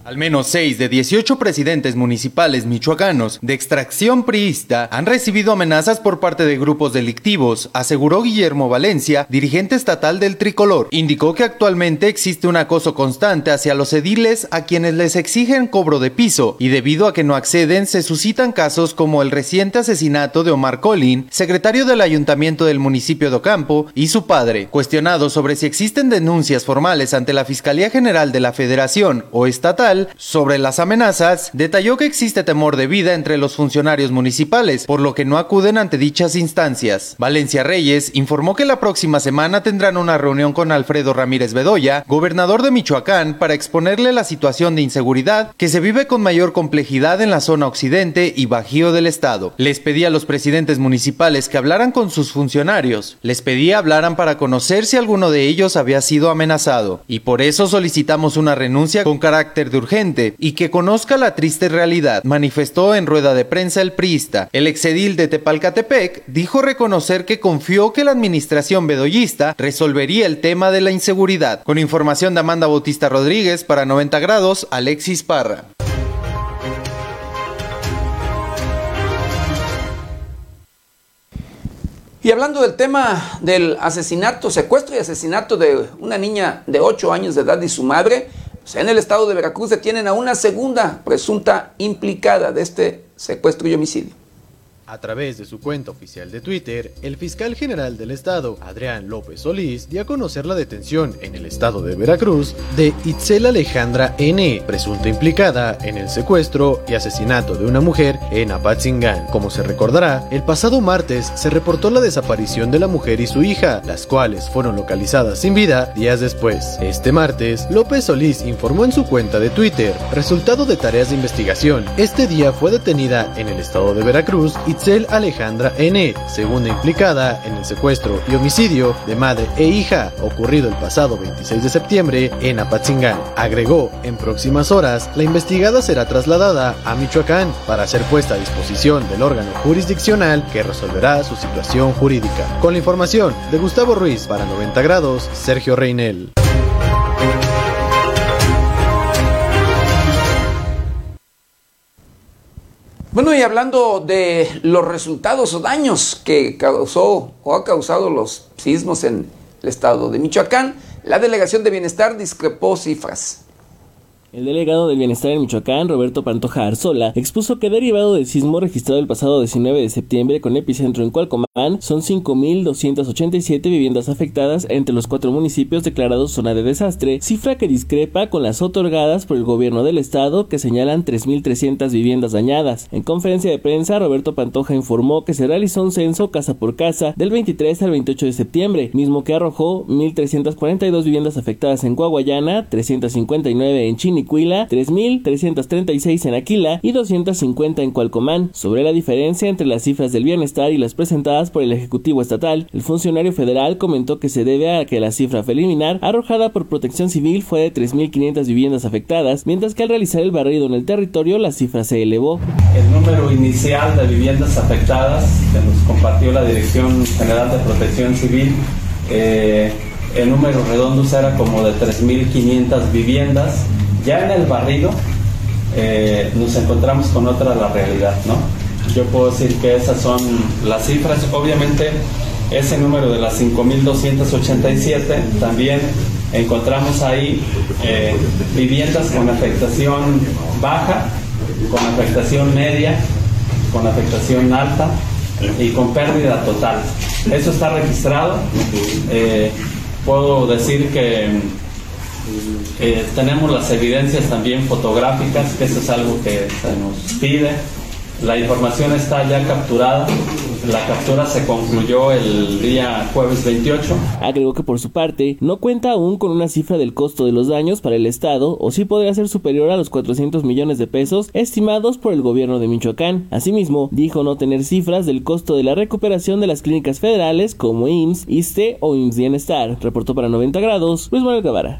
S10: Al menos 6 de 18 presidentes municipales michoacanos de extracción priista han recibido amenazas por parte de grupos delictivos, aseguró Guillermo Valencia, dirigente estatal del Tricolor. Indicó que actualmente existe un acoso constante hacia los ediles a quienes les exigen cobro de piso y debido a que no acceden se suscitan casos como el reciente asesinato de Omar Colin, secretario del ayuntamiento del municipio de Ocampo, y su padre. Cuestionado sobre si existen denuncias formales ante la Fiscalía General de la Federación o estatal, sobre las amenazas, detalló que existe temor de vida entre los funcionarios municipales, por lo que no acuden ante dichas instancias. Valencia Reyes informó que la próxima semana tendrán una reunión con Alfredo Ramírez Bedoya, gobernador de Michoacán, para exponerle la situación de inseguridad que se vive con mayor complejidad en la zona occidente y bajío del estado. Les pedí a los presidentes municipales que hablaran con sus funcionarios. Les pedí hablaran para conocer si alguno de ellos había sido amenazado. Y por eso solicitamos una renuncia con carácter de urgente y que conozca la triste realidad, manifestó en rueda de prensa el priista. El exedil de Tepalcatepec dijo reconocer que confió que la administración bedoyista resolvería el tema de la inseguridad. Con información de Amanda Bautista Rodríguez para 90 grados, Alexis Parra.
S1: Y hablando del tema del asesinato, secuestro y asesinato de una niña de 8 años de edad y su madre, en el estado de Veracruz detienen a una segunda presunta implicada de este secuestro y homicidio.
S4: A través de su cuenta oficial de Twitter, el fiscal general del estado, Adrián López Solís, dio a conocer la detención en el estado de Veracruz de Itzel Alejandra N., presunta implicada en el secuestro y asesinato de una mujer en Apatzingán. Como se recordará, el pasado martes se reportó la desaparición de la mujer y su hija, las cuales fueron localizadas sin vida días después. Este martes, López Solís informó en su cuenta de Twitter, resultado de tareas de investigación. Este día fue detenida en el estado de Veracruz y Itzel Alejandra N., segunda implicada en el secuestro y homicidio de madre e hija ocurrido el pasado 26 de septiembre en Apatzingán. Agregó, en próximas horas, la investigada será trasladada a Michoacán para ser puesta a disposición del órgano jurisdiccional que resolverá su situación jurídica. Con la información de Gustavo Ruiz para 90 grados, Sergio Reinel.
S1: Bueno, y hablando de los resultados o daños que causó o ha causado los sismos en el estado de Michoacán, la Delegación de Bienestar discrepó cifras.
S11: El delegado del Bienestar en Michoacán, Roberto Pantoja Arzola, expuso que derivado del sismo registrado el pasado 19 de septiembre con epicentro en Cualcomán, son 5.287 viviendas afectadas entre los cuatro municipios declarados zona de desastre, cifra que discrepa con las otorgadas por el gobierno del estado que señalan 3.300 viviendas dañadas. En conferencia de prensa, Roberto Pantoja informó que se realizó un censo casa por casa del 23 al 28 de septiembre, mismo que arrojó 1.342 viviendas afectadas en Coahuayana, 359 en Chini 3.336 en Aquila y 250 en Cualcomán. Sobre la diferencia entre las cifras del bienestar y las presentadas por el Ejecutivo Estatal, el funcionario federal comentó que se debe a que la cifra preliminar arrojada por Protección Civil fue de 3.500 viviendas afectadas, mientras que al realizar el barrido en el territorio la cifra se elevó.
S12: El número inicial de viviendas afectadas que nos compartió la Dirección General de Protección Civil eh, el número redondo era como de 3.500 viviendas ya en el barrido eh, nos encontramos con otra la realidad, ¿no? Yo puedo decir que esas son las cifras, obviamente ese número de las 5.287 también encontramos ahí eh, viviendas con afectación baja, con afectación media, con afectación alta y con pérdida total. Eso está registrado. Eh, puedo decir que eh, tenemos las evidencias también fotográficas, que eso es algo que se nos pide. La información está ya capturada. La captura se concluyó el día jueves 28.
S11: Agregó que por su parte no cuenta aún con una cifra del costo de los daños para el Estado o si podría ser superior a los 400 millones de pesos estimados por el gobierno de Michoacán. Asimismo, dijo no tener cifras del costo de la recuperación de las clínicas federales como IMSS, ISTE o IMSS Bienestar. Reportó para 90 grados Luis Manuel Guevara.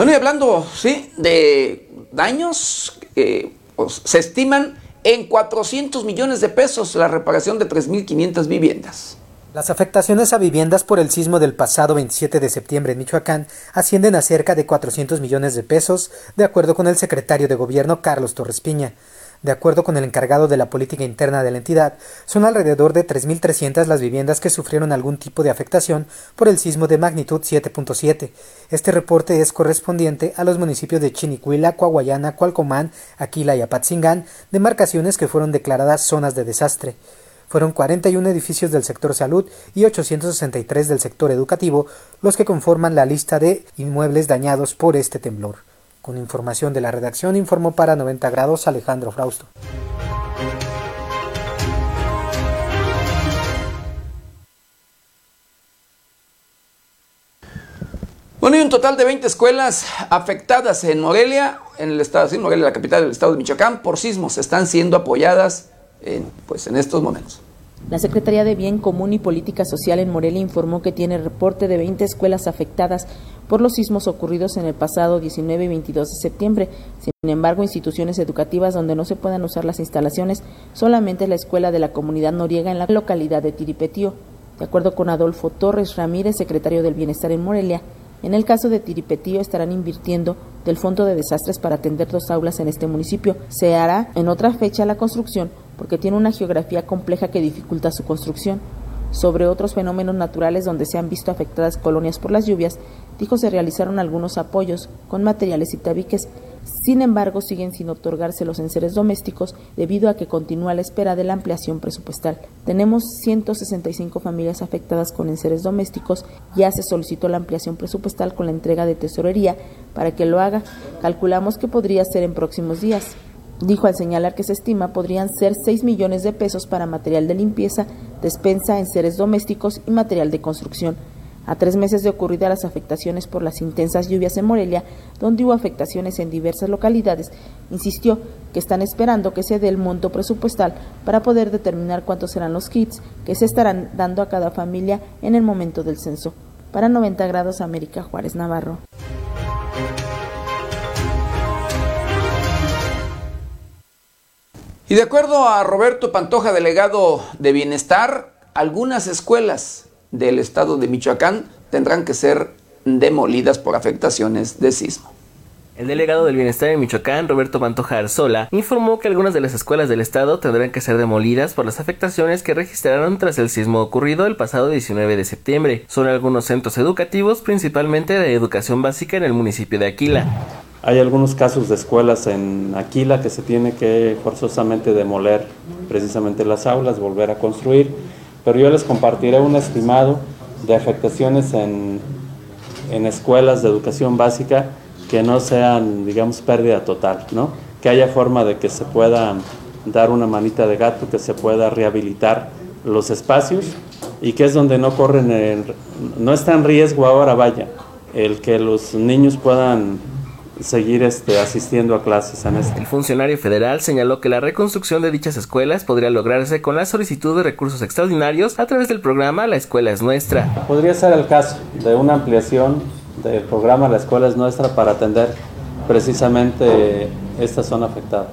S1: Bueno, y hablando, sí, de daños, se estiman en 400 millones de pesos la reparación de 3.500 viviendas.
S6: Las afectaciones a viviendas por el sismo del pasado 27 de septiembre en Michoacán ascienden a cerca de 400 millones de pesos, de acuerdo con el secretario de Gobierno Carlos Torres Piña. De acuerdo con el encargado de la política interna de la entidad, son alrededor de 3.300 las viviendas que sufrieron algún tipo de afectación por el sismo de magnitud 7.7. Este reporte es correspondiente a los municipios de Chinicuila, Coahuayana, Cualcomán, Aquila y Apatzingán, demarcaciones que fueron declaradas zonas de desastre. Fueron 41 edificios del sector salud y 863 del sector educativo los que conforman la lista de inmuebles dañados por este temblor. Con información de la redacción informó para 90 grados Alejandro Frausto.
S1: Bueno, y un total de 20 escuelas afectadas en Morelia, en el estado de Morelia, la capital del estado de Michoacán, por sismos, están siendo apoyadas pues, en estos momentos.
S2: La Secretaría de Bien Común y Política Social en Morelia informó que tiene reporte de 20 escuelas afectadas por los sismos ocurridos en el pasado 19 y 22 de septiembre. Sin embargo, instituciones educativas donde no se puedan usar las instalaciones, solamente la escuela de la comunidad noriega en la localidad de Tiripetío. De acuerdo con Adolfo Torres Ramírez, secretario del Bienestar en Morelia, en el caso de Tiripetío estarán invirtiendo del Fondo de Desastres para atender dos aulas en este municipio. Se hará en otra fecha la construcción porque tiene una geografía compleja que dificulta su construcción. Sobre otros fenómenos naturales donde se han visto afectadas colonias por las lluvias, dijo se realizaron algunos apoyos con materiales y tabiques. Sin embargo, siguen sin otorgarse los enseres domésticos debido a que continúa la espera de la ampliación presupuestal. Tenemos 165 familias afectadas con enseres domésticos. Ya se solicitó la ampliación presupuestal con la entrega de tesorería para que lo haga. Calculamos que podría ser en próximos días. Dijo al señalar que se estima podrían ser 6 millones de pesos para material de limpieza, despensa, enseres domésticos y material de construcción. A tres meses de ocurridas las afectaciones por las intensas lluvias en Morelia, donde hubo afectaciones en diversas localidades, insistió que están esperando que se dé el monto presupuestal para poder determinar cuántos serán los kits que se estarán dando a cada familia en el momento del censo. Para 90 grados América Juárez Navarro.
S1: Y de acuerdo a Roberto Pantoja, delegado de Bienestar, algunas escuelas del estado de Michoacán tendrán que ser demolidas por afectaciones de sismo.
S11: El delegado del Bienestar en Michoacán, Roberto Pantoja Arzola, informó que algunas de las escuelas del estado tendrán que ser demolidas por las afectaciones que registraron tras el sismo ocurrido el pasado 19 de septiembre. Son algunos centros educativos, principalmente de educación básica en el municipio de Aquila.
S12: Hay algunos casos de escuelas en Aquila que se tiene que forzosamente demoler precisamente las aulas, volver a construir pero yo les compartiré un estimado de afectaciones en, en escuelas de educación básica que no sean, digamos, pérdida total, ¿no? Que haya forma de que se pueda dar una manita de gato, que se pueda rehabilitar los espacios y que es donde no corren, no está en riesgo ahora, vaya, el que los niños puedan seguir este, asistiendo a clases en este.
S11: El funcionario federal señaló que la reconstrucción de dichas escuelas podría lograrse con la solicitud de recursos extraordinarios a través del programa La Escuela es Nuestra.
S12: Podría ser el caso de una ampliación del programa La Escuela es Nuestra para atender precisamente esta zona afectada.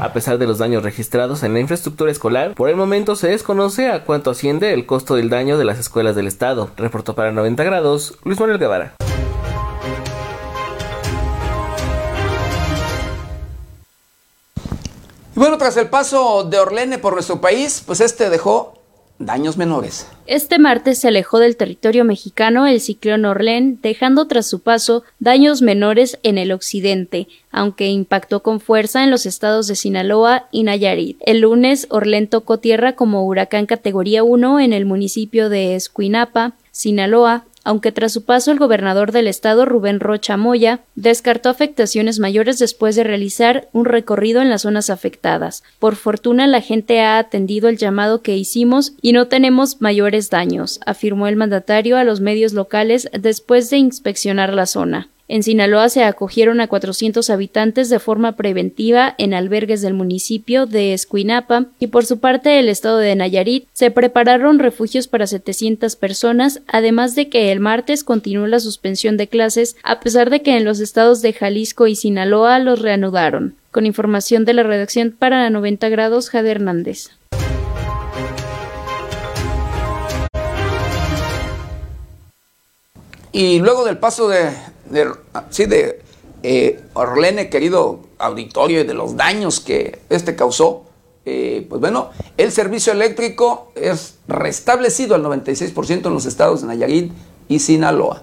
S11: A pesar de los daños registrados en la infraestructura escolar, por el momento se desconoce a cuánto asciende el costo del daño de las escuelas del Estado. Reportó para 90 grados Luis Manuel Guevara.
S1: Y bueno, tras el paso de Orlene por nuestro país, pues este dejó daños menores.
S3: Este martes se alejó del territorio mexicano el ciclón Orlén, dejando tras su paso daños menores en el occidente, aunque impactó con fuerza en los estados de Sinaloa y Nayarit. El lunes, Orlén tocó tierra como huracán categoría 1 en el municipio de Escuinapa, Sinaloa, aunque tras su paso el gobernador del estado Rubén Rocha Moya descartó afectaciones mayores después de realizar un recorrido en las zonas afectadas. Por fortuna la gente ha atendido el llamado que hicimos y no tenemos mayores daños, afirmó el mandatario a los medios locales después de inspeccionar la zona. En Sinaloa se acogieron a 400 habitantes de forma preventiva en albergues del municipio de Escuinapa y por su parte el estado de Nayarit se prepararon refugios para 700 personas, además de que el martes continuó la suspensión de clases a pesar de que en los estados de Jalisco y Sinaloa los reanudaron. Con información de la redacción para 90 grados, Jade Hernández.
S1: Y luego del paso de, de, sí, de eh, Orlene, querido auditorio, y de los daños que este causó, eh, pues bueno, el servicio eléctrico es restablecido al 96% en los estados de Nayarit y Sinaloa.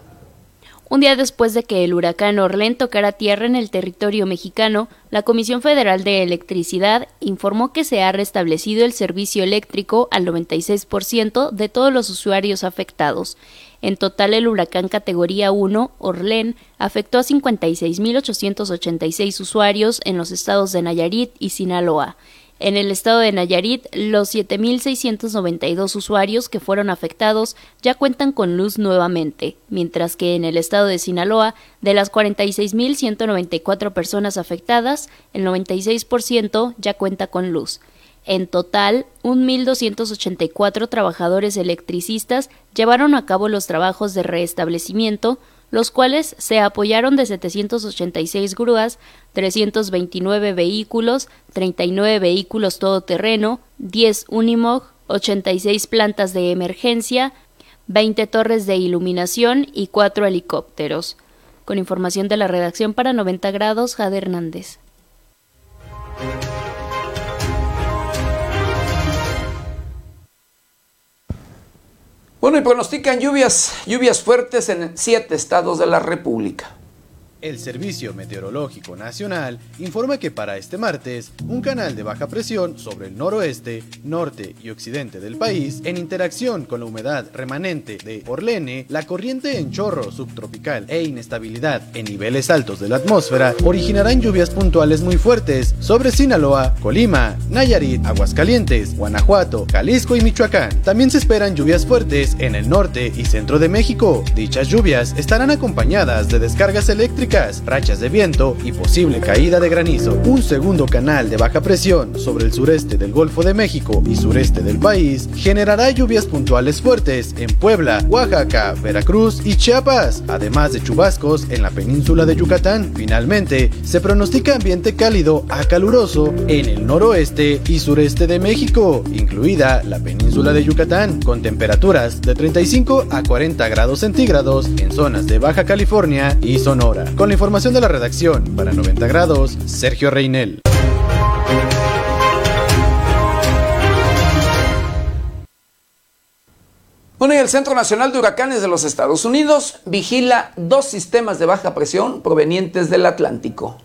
S3: Un día después de que el huracán Orlén tocara tierra en el territorio mexicano, la Comisión Federal de Electricidad informó que se ha restablecido el servicio eléctrico al 96% de todos los usuarios afectados. En total, el huracán categoría 1, Orlén, afectó a 56.886 usuarios en los estados de Nayarit y Sinaloa. En el estado de Nayarit, los 7.692 usuarios que fueron afectados ya cuentan con luz nuevamente, mientras que en el estado de Sinaloa, de las 46.194 personas afectadas, el 96% ya cuenta con luz. En total, 1.284 trabajadores electricistas llevaron a cabo los trabajos de restablecimiento, los cuales se apoyaron de 786 grúas, 329 vehículos, 39 vehículos todoterreno, 10 Unimog, 86 plantas de emergencia, 20 torres de iluminación y 4 helicópteros. Con información de la redacción para 90 grados, Jade Hernández.
S1: Bueno, y pronostican lluvias, lluvias fuertes en siete estados de la República.
S4: El Servicio Meteorológico Nacional informa que para este martes, un canal de baja presión sobre el noroeste, norte y occidente del país, en interacción con la humedad remanente de Orlene, la corriente en chorro subtropical e inestabilidad en niveles altos de la atmósfera, originarán lluvias puntuales muy fuertes sobre Sinaloa, Colima, Nayarit, Aguascalientes, Guanajuato, Jalisco y Michoacán. También se esperan lluvias fuertes en el norte y centro de México. Dichas lluvias estarán acompañadas de descargas eléctricas rachas de viento y posible caída de granizo. Un segundo canal de baja presión sobre el sureste del Golfo de México y sureste del país generará lluvias puntuales fuertes en Puebla, Oaxaca, Veracruz y Chiapas, además de chubascos en la península de Yucatán. Finalmente, se pronostica ambiente cálido a caluroso en el noroeste y sureste de México, incluida la península de Yucatán, con temperaturas de 35 a 40 grados centígrados en zonas de Baja California y Sonora. Con la información de la redacción, para 90 grados, Sergio Reinel.
S1: Bueno, y el Centro Nacional de Huracanes de los Estados Unidos vigila dos sistemas de baja presión provenientes del Atlántico.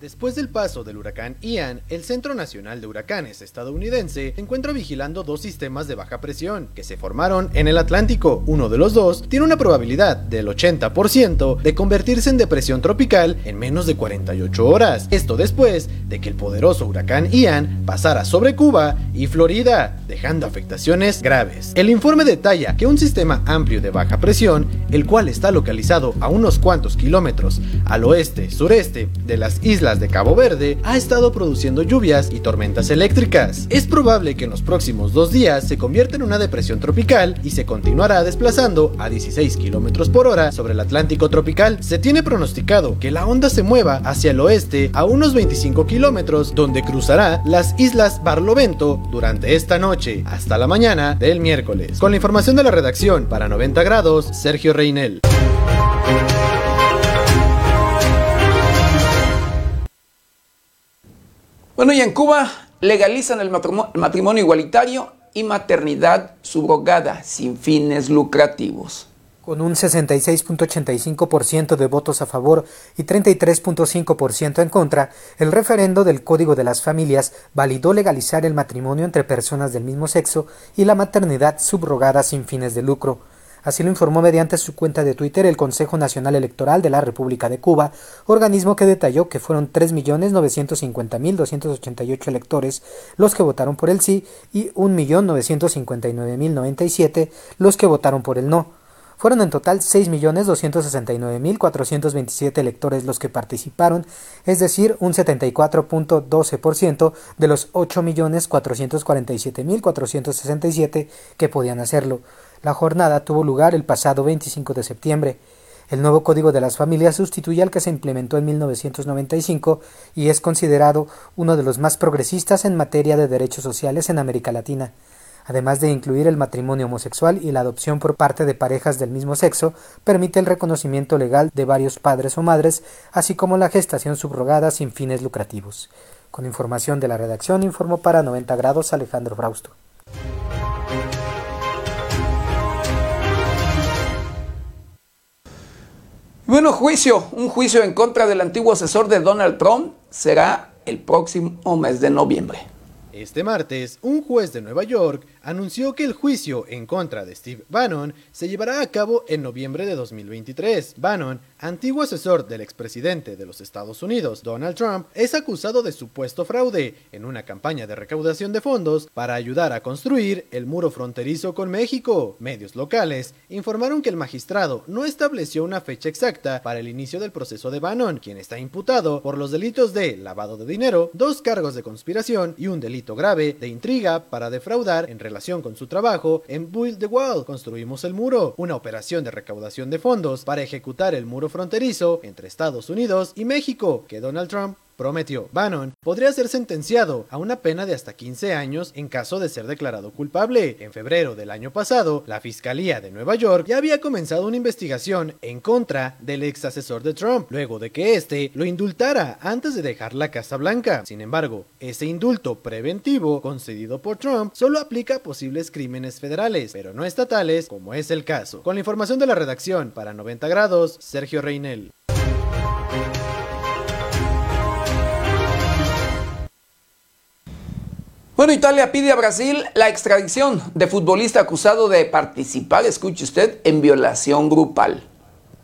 S4: Después del paso del huracán Ian, el Centro Nacional de Huracanes estadounidense se encuentra vigilando dos sistemas de baja presión que se formaron en el Atlántico. Uno de los dos tiene una probabilidad del 80% de convertirse en depresión tropical en menos de 48 horas. Esto después de que el poderoso huracán Ian pasara sobre Cuba y Florida, dejando afectaciones graves. El informe detalla que un sistema amplio de baja presión, el cual está localizado a unos cuantos kilómetros al oeste-sureste de las islas de Cabo Verde ha estado produciendo lluvias y tormentas eléctricas. Es probable que en los próximos dos días se convierta en una depresión tropical y se continuará desplazando a 16 km por hora sobre el Atlántico tropical. Se tiene pronosticado que la onda se mueva hacia el oeste a unos 25 kilómetros, donde cruzará las islas Barlovento durante esta noche hasta la mañana del miércoles. Con la información de la redacción para 90 grados, Sergio Reinel.
S1: Bueno, y en Cuba legalizan el matrimonio igualitario y maternidad subrogada sin fines lucrativos.
S6: Con un 66.85% de votos a favor y 33.5% en contra, el referendo del Código de las Familias validó legalizar el matrimonio entre personas del mismo sexo y la maternidad subrogada sin fines de lucro. Así lo informó mediante su cuenta de Twitter el Consejo Nacional Electoral de la República de Cuba, organismo que detalló que fueron 3.950.288 electores los que votaron por el sí y 1.959.097 los que votaron por el no. Fueron en total 6.269.427 electores los que participaron, es decir, un 74.12% de los 8.447.467 que podían hacerlo. La jornada tuvo lugar el pasado 25 de septiembre. El nuevo Código de las Familias sustituye al que se implementó en 1995 y es considerado uno de los más progresistas en materia de derechos sociales en América Latina. Además de incluir el matrimonio homosexual y la adopción por parte de parejas del mismo sexo, permite el reconocimiento legal de varios padres o madres, así como la gestación subrogada sin fines lucrativos. Con información de la redacción informó para 90 grados Alejandro Frausto.
S1: Bueno, juicio, un juicio en contra del antiguo asesor de Donald Trump será el próximo mes de noviembre.
S4: Este martes, un juez de Nueva York anunció que el juicio en contra de Steve Bannon se llevará a cabo en noviembre de 2023. Bannon, antiguo asesor del expresidente de los Estados Unidos, Donald Trump, es acusado de supuesto fraude en una campaña de recaudación de fondos para ayudar a construir el muro fronterizo con México. Medios locales informaron que el magistrado no estableció una fecha exacta para el inicio del proceso de Bannon, quien está imputado por los delitos de lavado de dinero, dos cargos de conspiración y un delito grave de intriga para defraudar en relación con su trabajo en Build the Wall, Construimos el Muro, una operación de recaudación de fondos para ejecutar el muro fronterizo entre Estados Unidos y México, que Donald Trump prometió. Bannon podría ser sentenciado a una pena de hasta 15 años en caso de ser declarado culpable. En febrero del año pasado, la Fiscalía de Nueva York ya había comenzado una investigación en contra del ex asesor de Trump, luego de que éste lo indultara antes de dejar la Casa Blanca. Sin embargo, ese indulto preventivo concedido por Trump solo aplica a posibles crímenes federales, pero no estatales, como es el caso. Con la información de la redacción para 90 grados, Sergio Reinel.
S1: Bueno, Italia pide a Brasil la extradición de futbolista acusado de participar, escuche usted, en violación grupal.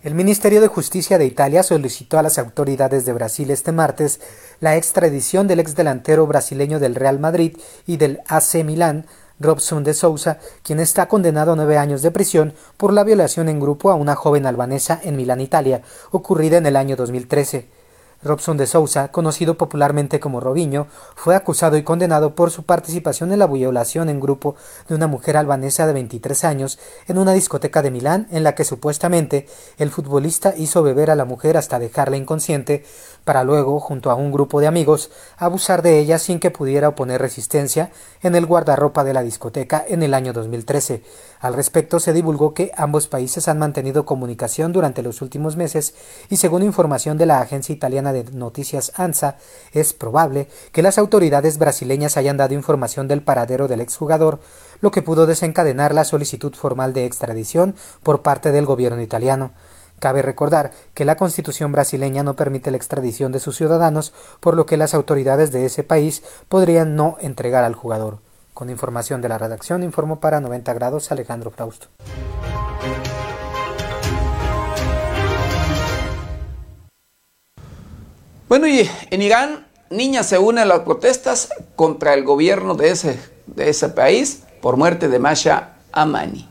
S6: El Ministerio de Justicia de Italia solicitó a las autoridades de Brasil este martes la extradición del exdelantero brasileño del Real Madrid y del AC Milán, Robson de Sousa, quien está condenado a nueve años de prisión por la violación en grupo a una joven albanesa en Milán, Italia, ocurrida en el año 2013. Robson de Sousa, conocido popularmente como Robinho, fue acusado y condenado por su participación en la violación en grupo de una mujer albanesa de 23 años en una discoteca de Milán en la que supuestamente el futbolista hizo beber a la mujer hasta dejarla inconsciente para luego, junto a un grupo de amigos, abusar de ella sin que pudiera oponer resistencia en el guardarropa de la discoteca en el año 2013. Al respecto, se divulgó que ambos países han mantenido comunicación durante los últimos meses y según información de la agencia italiana de noticias ANSA, es probable que las autoridades brasileñas hayan dado información del paradero del exjugador, lo que pudo desencadenar la solicitud formal de extradición por parte del gobierno italiano. Cabe recordar que la constitución brasileña no permite la extradición de sus ciudadanos, por lo que las autoridades de ese país podrían no entregar al jugador. Con información de la redacción, informó para 90 grados Alejandro Frausto.
S1: Bueno, y en Irán, niñas se unen a las protestas contra el gobierno de ese, de ese país por muerte de Masha Amani.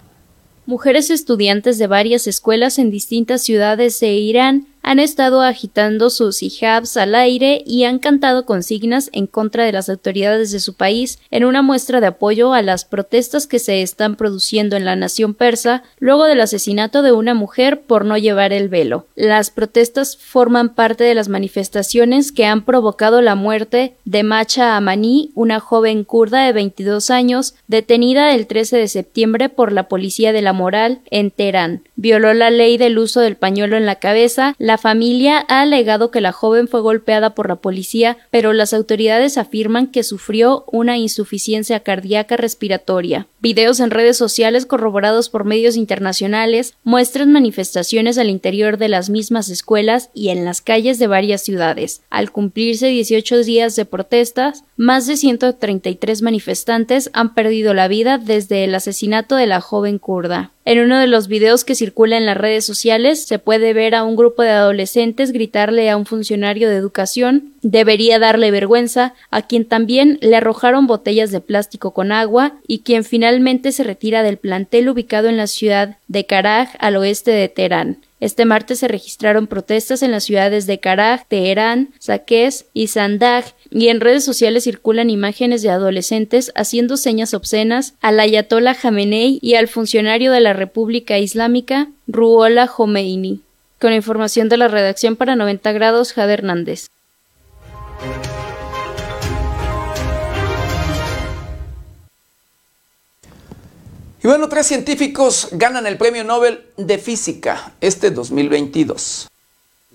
S3: Mujeres estudiantes de varias escuelas en distintas ciudades de Irán han estado agitando sus hijabs al aire y han cantado consignas en contra de las autoridades de su país en una muestra de apoyo a las protestas que se están produciendo en la nación persa luego del asesinato de una mujer por no llevar el velo. Las protestas forman parte de las manifestaciones que han provocado la muerte de Macha Amani, una joven kurda de 22 años, detenida el 13 de septiembre por la policía de la moral en Teherán. Violó la ley del uso del pañuelo en la cabeza, la familia ha alegado que la joven fue golpeada por la policía, pero las autoridades afirman que sufrió una insuficiencia cardíaca respiratoria. Videos en redes sociales corroborados por medios internacionales muestran manifestaciones al interior de las mismas escuelas y en las calles de varias ciudades. Al cumplirse 18 días de protestas, más de 133 manifestantes han perdido la vida desde el asesinato de la joven kurda. En uno de los videos que circula en las redes sociales se puede ver a un grupo de adolescentes gritarle a un funcionario de educación debería darle vergüenza, a quien también le arrojaron botellas de plástico con agua y quien finalmente se retira del plantel ubicado en la ciudad de Karaj al oeste de Teherán. Este martes se registraron protestas en las ciudades de Karaj, Teherán, Saqqez y Sandag, y en redes sociales circulan imágenes de adolescentes haciendo señas obscenas al ayatollah Jamenei y al funcionario de la República Islámica, Ruola Khomeini. Con información de la redacción para 90 grados, Jade Hernández.
S1: Y bueno, tres científicos ganan el Premio Nobel de Física este 2022.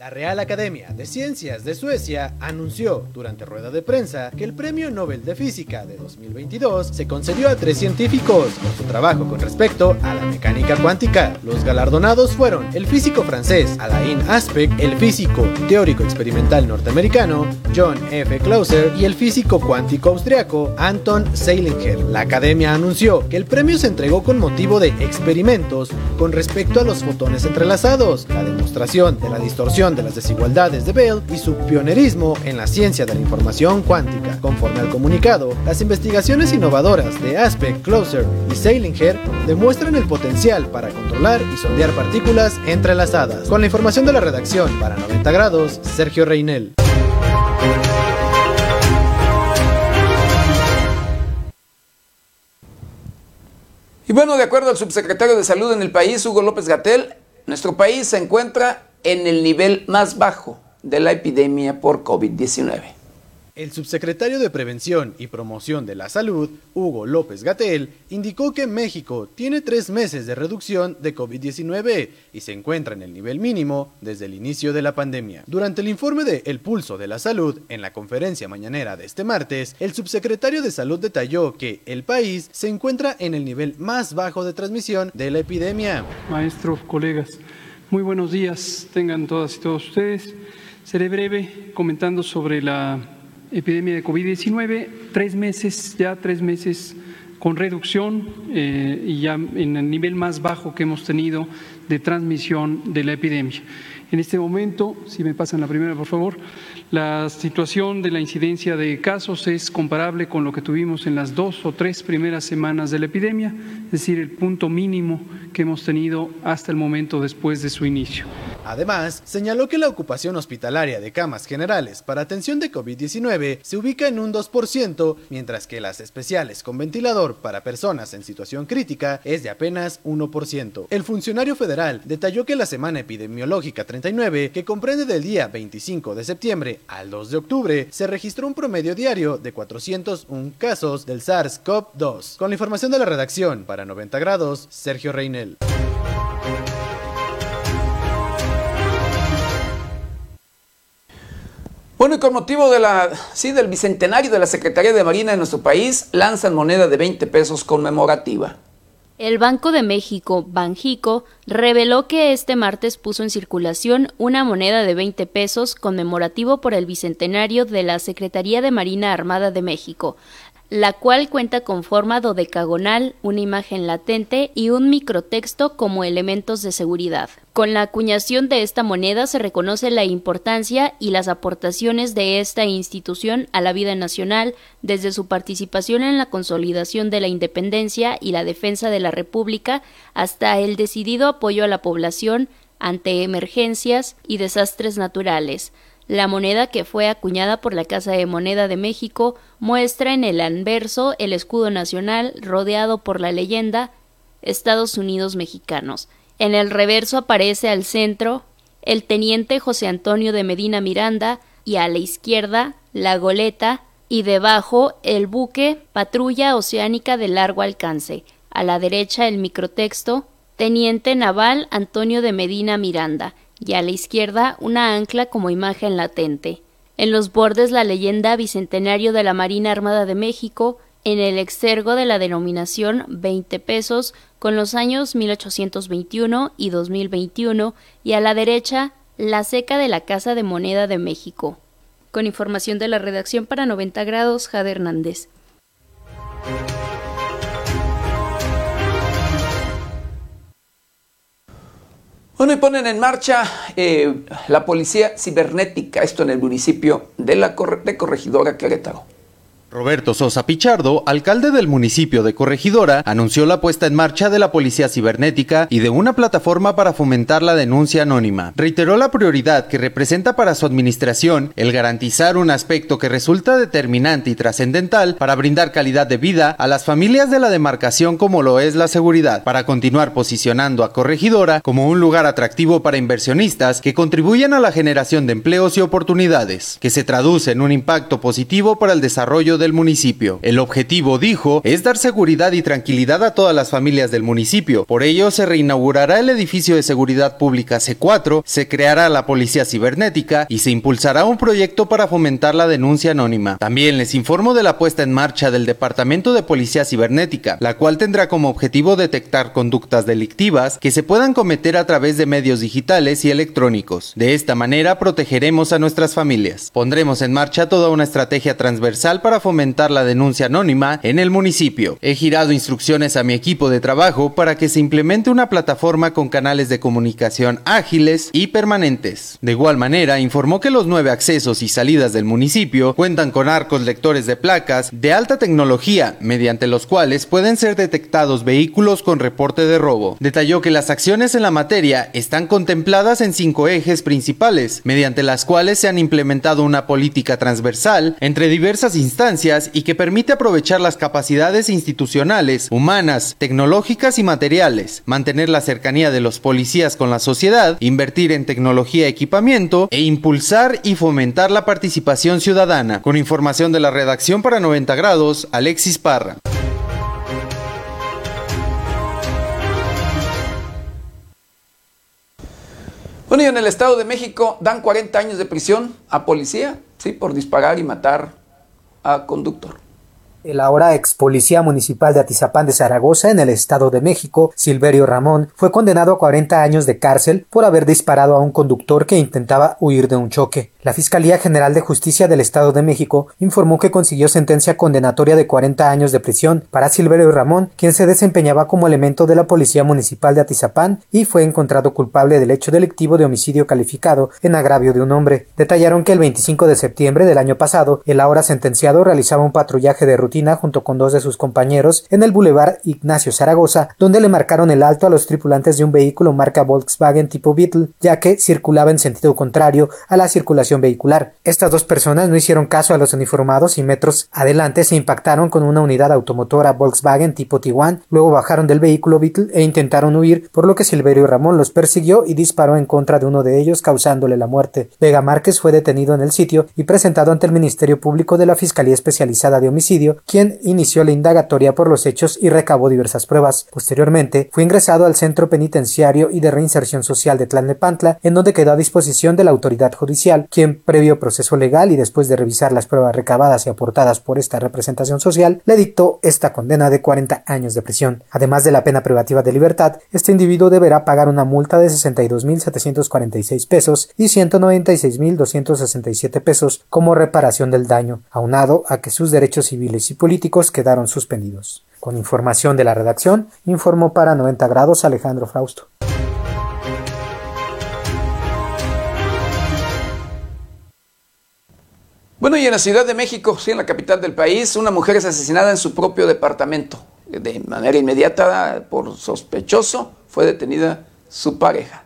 S4: La Real Academia de Ciencias de Suecia anunció durante rueda de prensa que el Premio Nobel de Física de 2022 se concedió a tres científicos por su trabajo con respecto a la mecánica cuántica. Los galardonados fueron el físico francés Alain Aspect, el físico teórico experimental norteamericano John F. Clauser y el físico cuántico austriaco Anton Seilinger. La Academia anunció que el premio se entregó con motivo de experimentos con respecto a los fotones entrelazados, la demostración de la distorsión de las desigualdades de Bell y su pionerismo en la ciencia de la información cuántica. Conforme al comunicado, las investigaciones innovadoras de Aspect, Closer y Seilinger demuestran el potencial para controlar y sondear partículas entrelazadas. Con la información de la redacción para 90 grados, Sergio Reinel.
S1: Y bueno, de acuerdo al subsecretario de Salud en el país, Hugo López Gatel, nuestro país se encuentra en el nivel más bajo de la epidemia por COVID-19.
S4: El subsecretario de Prevención y Promoción de la Salud, Hugo López Gatel, indicó que México tiene tres meses de reducción de COVID-19 y se encuentra en el nivel mínimo desde el inicio de la pandemia. Durante el informe de El Pulso de la Salud, en la conferencia mañanera de este martes, el subsecretario de Salud detalló que el país se encuentra en el nivel más bajo de transmisión de la epidemia.
S13: Maestros, colegas, muy buenos días tengan todas y todos ustedes. Seré breve comentando sobre la epidemia de COVID-19, tres meses, ya tres meses con reducción eh, y ya en el nivel más bajo que hemos tenido de transmisión de la epidemia. En este momento, si me pasan la primera, por favor, la situación de la incidencia de casos es comparable con lo que tuvimos en las dos o tres primeras semanas de la epidemia, es decir, el punto mínimo que hemos tenido hasta el momento después de su inicio.
S4: Además, señaló que la ocupación hospitalaria de camas generales para atención de COVID-19 se ubica en un 2%, mientras que las especiales con ventilador para personas en situación crítica es de apenas 1%. El funcionario federal detalló que la semana epidemiológica 39, que comprende del día 25 de septiembre al 2 de octubre, se registró un promedio diario de 401 casos del SARS-CoV-2. Con la información de la redacción, para 90 grados, Sergio Reinel.
S1: Bueno, y con motivo de la, sí, del bicentenario de la Secretaría de Marina de nuestro país, lanzan moneda de 20 pesos conmemorativa.
S3: El Banco de México, Banjico, reveló que este martes puso en circulación una moneda de 20 pesos conmemorativo por el bicentenario de la Secretaría de Marina Armada de México, la cual cuenta con forma dodecagonal, una imagen latente y un microtexto como elementos de seguridad. Con la acuñación de esta moneda se reconoce la importancia y las aportaciones de esta institución a la vida nacional desde su participación en la consolidación de la independencia y la defensa de la República hasta el decidido apoyo a la población ante emergencias y desastres naturales. La moneda que fue acuñada por la Casa de Moneda de México muestra en el anverso el escudo nacional rodeado por la leyenda Estados Unidos mexicanos. En el reverso aparece al centro el teniente José Antonio de Medina Miranda y a la izquierda la goleta y debajo el buque Patrulla Oceánica de largo alcance. A la derecha el microtexto Teniente Naval Antonio de Medina Miranda y a la izquierda una ancla como imagen latente. En los bordes la leyenda Bicentenario de la Marina Armada de México, en el exergo de la denominación 20 pesos con los años 1821 y 2021 y a la derecha la seca de la Casa de Moneda de México. Con información de la redacción para 90 grados, Jade Hernández.
S1: Bueno, y ponen en marcha eh, la policía cibernética, esto en el municipio de la de Corregidora Querétaro.
S10: Roberto Sosa Pichardo, alcalde del municipio de Corregidora, anunció la puesta en marcha de la Policía Cibernética y de una plataforma para fomentar la denuncia anónima. Reiteró la prioridad que representa para su administración el garantizar un aspecto que resulta determinante y trascendental para brindar calidad de vida a las familias de la demarcación como lo es la seguridad, para continuar posicionando a Corregidora como un lugar atractivo para inversionistas que contribuyan a la generación de empleos y oportunidades, que se traduce en un impacto positivo para el desarrollo del municipio. El objetivo, dijo, es dar seguridad y tranquilidad a todas las familias del municipio. Por ello, se reinaugurará el edificio de seguridad pública C4, se creará la policía cibernética y se impulsará un proyecto para fomentar la denuncia anónima. También les informo de la puesta en marcha del Departamento de Policía Cibernética, la cual tendrá como objetivo detectar conductas delictivas que se puedan cometer a través de medios digitales y electrónicos. De esta manera protegeremos a nuestras familias. Pondremos en marcha toda una estrategia transversal para fomentar fomentar la denuncia anónima en el municipio. He girado instrucciones a mi equipo de trabajo para que se implemente una plataforma con canales de comunicación ágiles y permanentes. De igual manera, informó que los nueve accesos y salidas del municipio cuentan con arcos lectores de placas de alta tecnología, mediante los cuales pueden ser detectados vehículos con reporte de robo. Detalló que las acciones en la materia están contempladas en cinco ejes principales, mediante las cuales se han implementado una política transversal entre diversas instancias y que permite aprovechar las capacidades institucionales, humanas, tecnológicas y materiales, mantener la cercanía de los policías con la sociedad, invertir en tecnología y equipamiento e impulsar y fomentar la participación ciudadana. Con información de la redacción para 90 grados, Alexis Parra.
S1: Bueno, y en el Estado de México dan 40 años de prisión a policía, sí, por disparar y matar a conductor.
S6: El ahora ex policía municipal de Atizapán de Zaragoza, en el Estado de México, Silverio Ramón, fue condenado a 40 años de cárcel por haber disparado a un conductor que intentaba huir de un choque. La Fiscalía General de Justicia del Estado de México informó que consiguió sentencia condenatoria de 40 años de prisión para Silverio Ramón, quien se desempeñaba como elemento de la Policía Municipal de Atizapán y fue encontrado culpable del hecho delictivo de homicidio calificado en agravio de un hombre. Detallaron que el 25 de septiembre del año pasado, el ahora sentenciado realizaba un patrullaje de rutina junto con dos de sus compañeros en el Boulevard Ignacio Zaragoza, donde le marcaron el alto a los tripulantes de un vehículo marca Volkswagen tipo Beetle, ya que circulaba en sentido contrario a la circulación vehicular. Estas dos personas no hicieron caso a los uniformados y metros adelante se impactaron con una unidad automotora Volkswagen tipo Tiguan, luego bajaron del vehículo Beetle e intentaron huir, por lo que Silverio Ramón los persiguió y disparó en contra de uno de ellos causándole la muerte. Vega Márquez fue detenido en el sitio y presentado ante el Ministerio Público de la Fiscalía Especializada de Homicidio, quien inició la indagatoria por los hechos y recabó diversas pruebas. Posteriormente, fue ingresado al Centro Penitenciario y de Reinserción Social de Tlalnepantla, en donde quedó a disposición de la autoridad judicial, quien, previo proceso legal y después de revisar las pruebas recabadas y aportadas por esta representación social, le dictó esta condena de 40 años de prisión. Además de la pena privativa de libertad, este individuo deberá pagar una multa de 62.746 pesos y 196.267 pesos como reparación del daño, aunado a que sus derechos civiles y políticos quedaron suspendidos. Con información de la redacción, informó para 90 grados Alejandro Frausto.
S1: Bueno, y en la Ciudad de México, sí, en la capital del país, una mujer es asesinada en su propio departamento. De manera inmediata, por sospechoso, fue detenida su pareja.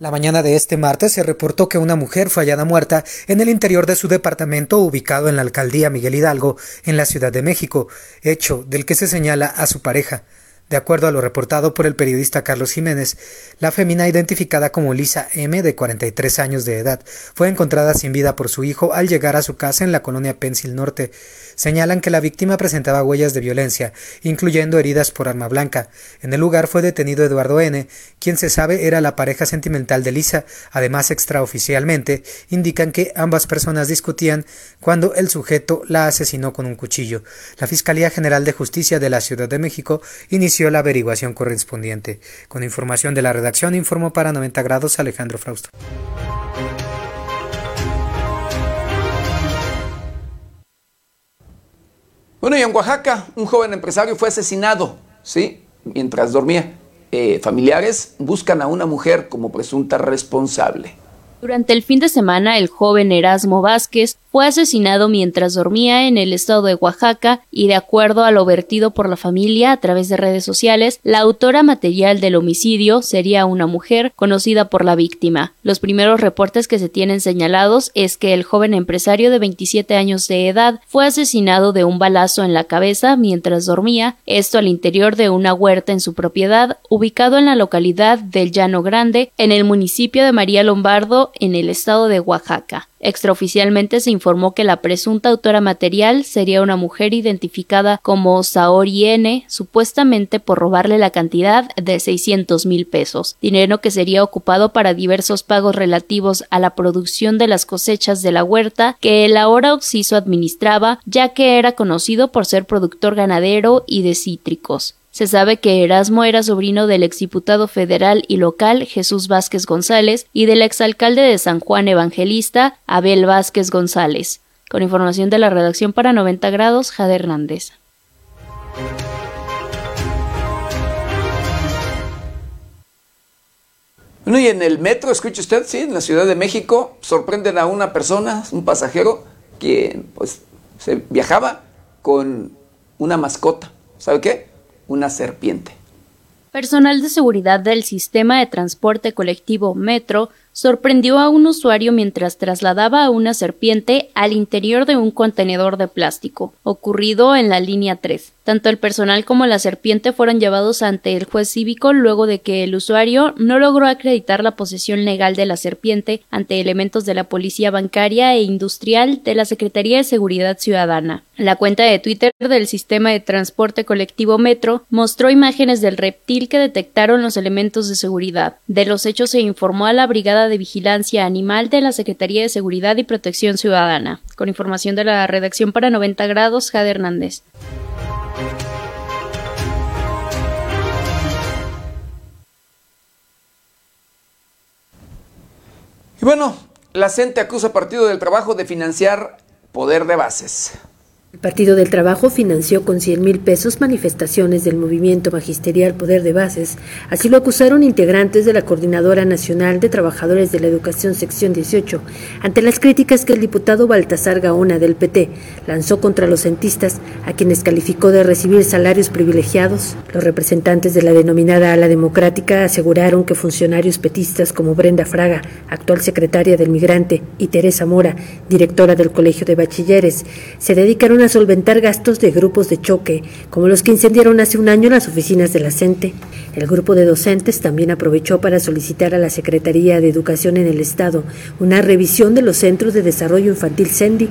S6: La mañana de este martes se reportó que una mujer fue hallada muerta en el interior de su departamento ubicado en la alcaldía Miguel Hidalgo, en la Ciudad de México, hecho del que se señala a su pareja. De acuerdo a lo reportado por el periodista Carlos Jiménez, la femina identificada como Lisa M, de 43 años de edad, fue encontrada sin vida por su hijo al llegar a su casa en la colonia Pensil Norte. Señalan que la víctima presentaba huellas de violencia, incluyendo heridas por arma blanca. En el lugar fue detenido Eduardo N., quien se sabe era la pareja sentimental de Lisa. Además, extraoficialmente, indican que ambas personas discutían cuando el sujeto la asesinó con un cuchillo. La Fiscalía General de Justicia de la Ciudad de México inició la averiguación correspondiente. Con información de la redacción, informó para 90 grados Alejandro Frausto.
S1: Bueno, y en Oaxaca, un joven empresario fue asesinado, ¿sí? Mientras dormía. Eh, familiares buscan a una mujer como presunta responsable.
S3: Durante el fin de semana, el joven Erasmo Vázquez fue asesinado mientras dormía en el estado de Oaxaca y de acuerdo a lo vertido por la familia a través de redes sociales, la autora material del homicidio sería una mujer conocida por la víctima. Los primeros reportes que se tienen señalados es que el joven empresario de 27 años de edad fue asesinado de un balazo en la cabeza mientras dormía, esto al interior de una huerta en su propiedad, ubicado en la localidad del Llano Grande, en el municipio de María Lombardo, en el estado de Oaxaca. Extraoficialmente se informó que la presunta autora material sería una mujer identificada como Saori N, supuestamente por robarle la cantidad de 600 mil pesos, dinero que sería ocupado para diversos pagos relativos a la producción de las cosechas de la huerta que el ahora Oxiso administraba, ya que era conocido por ser productor ganadero y de cítricos. Se sabe que Erasmo era sobrino del exdiputado federal y local Jesús Vázquez González y del exalcalde de San Juan Evangelista Abel Vázquez González. Con información de la redacción para 90 grados, Jade Hernández.
S1: Bueno, y en el metro, escuche usted, sí, en la Ciudad de México, sorprenden a una persona, un pasajero, que pues se viajaba con una mascota. ¿Sabe qué? Una serpiente.
S3: Personal de seguridad del sistema de transporte colectivo Metro sorprendió a un usuario mientras trasladaba a una serpiente al interior de un contenedor de plástico, ocurrido en la línea 3. Tanto el personal como la serpiente fueron llevados ante el juez cívico luego de que el usuario no logró acreditar la posesión legal de la serpiente ante elementos de la Policía Bancaria e Industrial de la Secretaría de Seguridad Ciudadana. La cuenta de Twitter del sistema de transporte colectivo Metro mostró imágenes del reptil que detectaron los elementos de seguridad. De los hechos se informó a la Brigada de Vigilancia Animal de la Secretaría de Seguridad y Protección Ciudadana. Con información de la redacción para 90 grados, Jade Hernández.
S1: Bueno, la CENTE acusa Partido del Trabajo de financiar poder de bases.
S14: El Partido del Trabajo financió con 100 mil pesos manifestaciones del movimiento magisterial Poder de Bases. Así lo acusaron integrantes de la Coordinadora Nacional de Trabajadores de la Educación Sección 18, ante las críticas que el diputado Baltasar Gaona del PT lanzó contra los centistas, a quienes calificó de recibir salarios privilegiados. Los representantes de la denominada ala democrática aseguraron que funcionarios petistas como Brenda Fraga, actual secretaria del Migrante, y Teresa Mora, directora del Colegio de Bachilleres, se dedicaron a solventar gastos de grupos de choque, como los que incendiaron hace un año las oficinas de la CENTE. El grupo de docentes también aprovechó para solicitar a la Secretaría de Educación en el Estado una revisión de los centros de desarrollo infantil CENDI,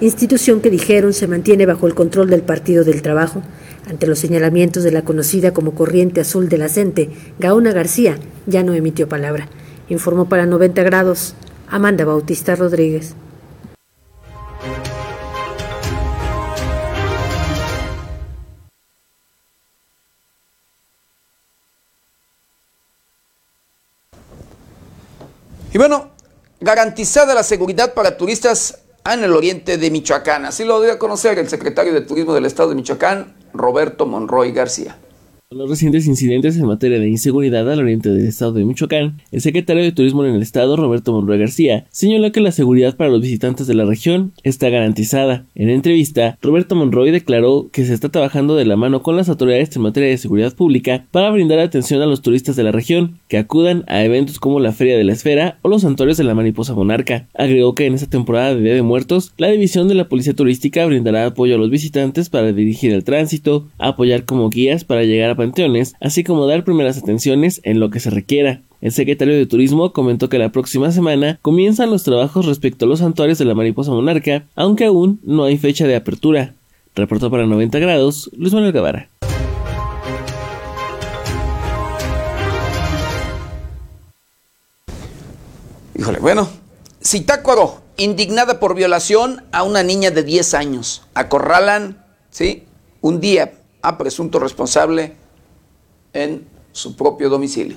S14: institución que dijeron se mantiene bajo el control del Partido del Trabajo. Ante los señalamientos de la conocida como Corriente Azul de la CENTE, Gaona García ya no emitió palabra. Informó para 90 grados Amanda Bautista Rodríguez.
S1: Bueno, garantizada la seguridad para turistas en el oriente de Michoacán. Así lo dio a conocer el secretario de Turismo del Estado de Michoacán, Roberto Monroy García.
S11: Los recientes incidentes en materia de inseguridad al oriente del estado de Michoacán, el secretario de Turismo en el estado, Roberto Monroy García, señaló que la seguridad para los visitantes de la región está garantizada. En entrevista, Roberto Monroy declaró que se está trabajando de la mano con las autoridades en materia de seguridad pública para brindar atención a los turistas de la región que acudan a eventos como la Feria de la Esfera o los santuarios de la Mariposa Monarca. Agregó que en esta temporada de Día de Muertos, la división de la Policía Turística brindará apoyo a los visitantes para dirigir el tránsito, apoyar como guías para llegar a panteones, así como dar primeras atenciones en lo que se requiera. El secretario de Turismo comentó que la próxima semana comienzan los trabajos respecto a los santuarios de la mariposa monarca, aunque aún no hay fecha de apertura. Reportó para 90 grados Luis Manuel Guevara.
S1: Híjole, bueno, Zitácuaro, indignada por violación a una niña de 10 años. Acorralan, ¿sí? Un día a presunto responsable en su propio domicilio.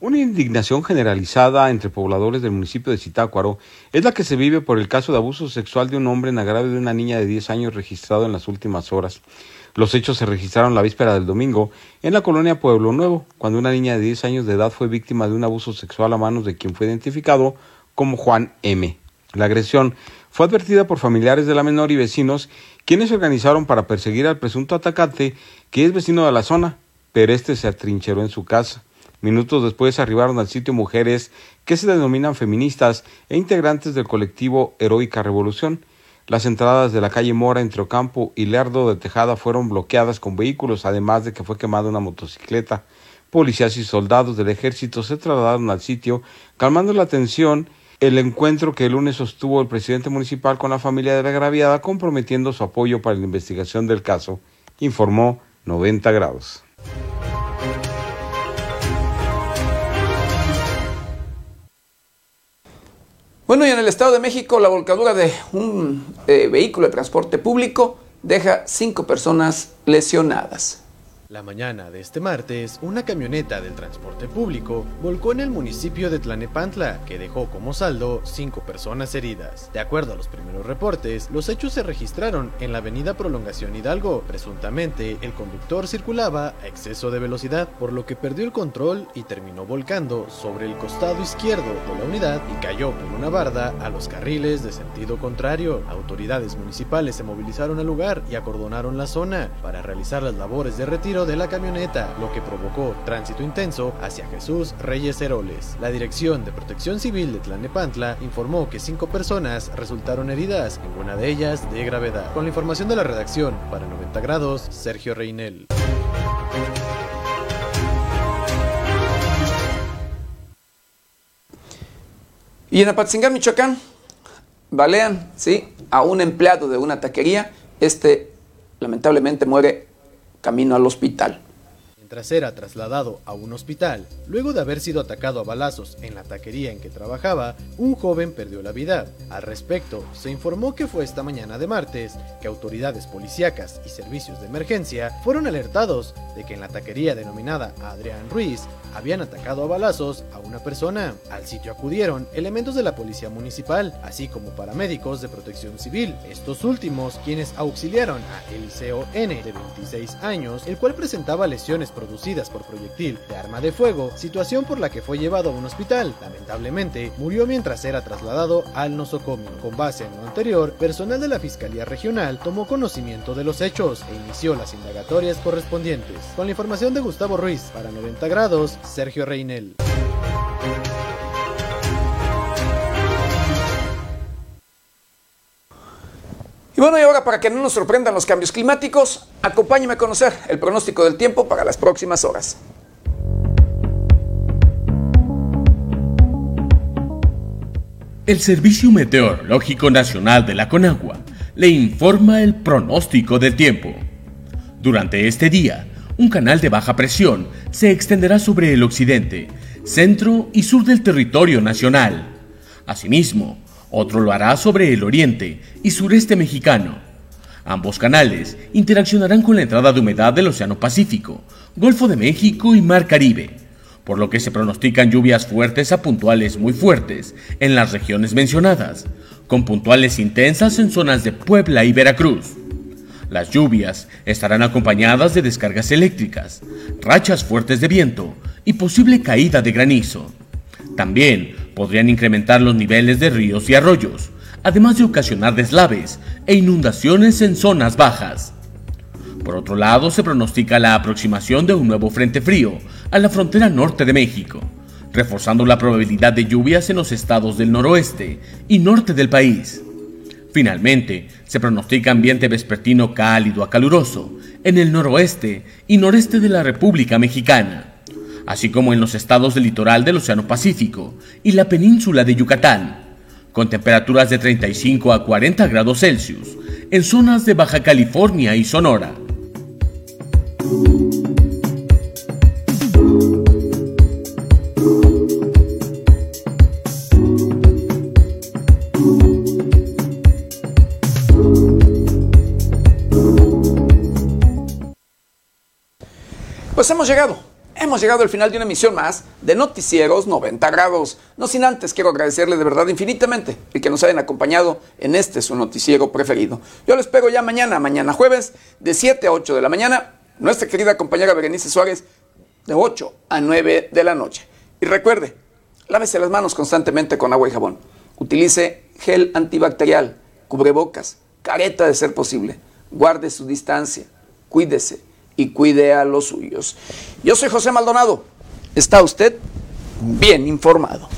S15: Una indignación generalizada entre pobladores del municipio de Zitácuaro es la que se vive por el caso de abuso sexual de un hombre en agravio de una niña de 10 años registrado en las últimas horas. Los hechos se registraron la víspera del domingo en la colonia Pueblo Nuevo, cuando una niña de 10 años de edad fue víctima de un abuso sexual a manos de quien fue identificado como Juan M. La agresión fue advertida por familiares de la menor y vecinos, quienes se organizaron para perseguir al presunto atacante, que es vecino de la zona, pero este se atrincheró en su casa. Minutos después arribaron al sitio mujeres que se denominan feministas e integrantes del colectivo Heroica Revolución. Las entradas de la calle Mora entre Ocampo y Lerdo de Tejada fueron bloqueadas con vehículos, además de que fue quemada una motocicleta. Policías y soldados del ejército se trasladaron al sitio, calmando la tensión el encuentro que el lunes sostuvo el presidente municipal con la familia de la agraviada, comprometiendo su apoyo para la investigación del caso, informó 90 grados.
S1: Bueno, y en el Estado de México, la volcadura de un eh, vehículo de transporte público deja cinco personas lesionadas.
S4: La mañana de este martes, una camioneta del transporte público volcó en el municipio de Tlanepantla, que dejó como saldo cinco personas heridas. De acuerdo a los primeros reportes, los hechos se registraron en la avenida Prolongación Hidalgo. Presuntamente, el conductor circulaba a exceso de velocidad, por lo que perdió el control y terminó volcando sobre el costado izquierdo de la unidad y cayó por una barda a los carriles de sentido contrario. Autoridades municipales se movilizaron al lugar y acordonaron la zona para realizar las labores de retiro de la camioneta, lo que provocó tránsito intenso hacia Jesús Reyes Heroles. La Dirección de Protección Civil de Tlanepantla informó que cinco personas resultaron heridas, ninguna de ellas de gravedad. Con la información de la redacción, para 90 grados, Sergio Reinel.
S1: Y en Apatzingán, Michoacán, balean, ¿sí? A un empleado de una taquería. Este, lamentablemente, muere camino al hospital.
S4: Mientras era trasladado a un hospital, luego de haber sido atacado a balazos en la taquería en que trabajaba, un joven perdió la vida. Al respecto, se informó que fue esta mañana de martes que autoridades policíacas y servicios de emergencia fueron alertados de que en la taquería denominada Adrián Ruiz habían atacado a balazos a una persona. Al sitio acudieron elementos de la policía municipal, así como paramédicos de protección civil. Estos últimos, quienes auxiliaron a Eliseo N, de 26 años, el cual presentaba lesiones producidas por proyectil de arma de fuego, situación por la que fue llevado a un hospital. Lamentablemente, murió mientras era trasladado al nosocomio. Con base en lo anterior, personal de la Fiscalía Regional tomó conocimiento de los hechos e inició las indagatorias correspondientes. Con la información de Gustavo Ruiz, para 90 grados, Sergio Reinel.
S1: Y bueno, y ahora para que no nos sorprendan los cambios climáticos, acompáñeme a conocer el pronóstico del tiempo para las próximas horas.
S16: El Servicio Meteorológico Nacional de la Conagua le informa el pronóstico del tiempo. Durante este día, un canal de baja presión se extenderá sobre el occidente, centro y sur del territorio nacional. Asimismo, otro lo hará sobre el oriente y sureste mexicano. Ambos canales interaccionarán con la entrada de humedad del Océano Pacífico, Golfo de México y Mar Caribe, por lo que se pronostican lluvias fuertes a puntuales muy fuertes en las regiones mencionadas, con puntuales intensas en zonas de Puebla y Veracruz. Las lluvias estarán acompañadas de descargas eléctricas, rachas fuertes de viento y posible caída de granizo. También podrían incrementar los niveles de ríos y arroyos, además de ocasionar deslaves e inundaciones en zonas bajas. Por otro lado, se pronostica la aproximación de un nuevo frente frío a la frontera norte de México, reforzando la probabilidad de lluvias en los estados del noroeste y norte del país. Finalmente, se pronostica ambiente vespertino cálido a caluroso en el noroeste y noreste de la República Mexicana, así como en los estados del litoral del Océano Pacífico y la península de Yucatán, con temperaturas de 35 a 40 grados Celsius en zonas de Baja California y Sonora.
S1: Pues hemos llegado, hemos llegado al final de una emisión más de Noticieros 90 grados. No sin antes quiero agradecerle de verdad infinitamente el que nos hayan acompañado en este su noticiero preferido. Yo les espero ya mañana, mañana jueves, de 7 a 8 de la mañana. Nuestra querida compañera Berenice Suárez, de 8 a 9 de la noche. Y recuerde, lávese las manos constantemente con agua y jabón. Utilice gel antibacterial, cubrebocas, careta de ser posible. Guarde su distancia, cuídese y cuide a los suyos. Yo soy José Maldonado. ¿Está usted bien informado?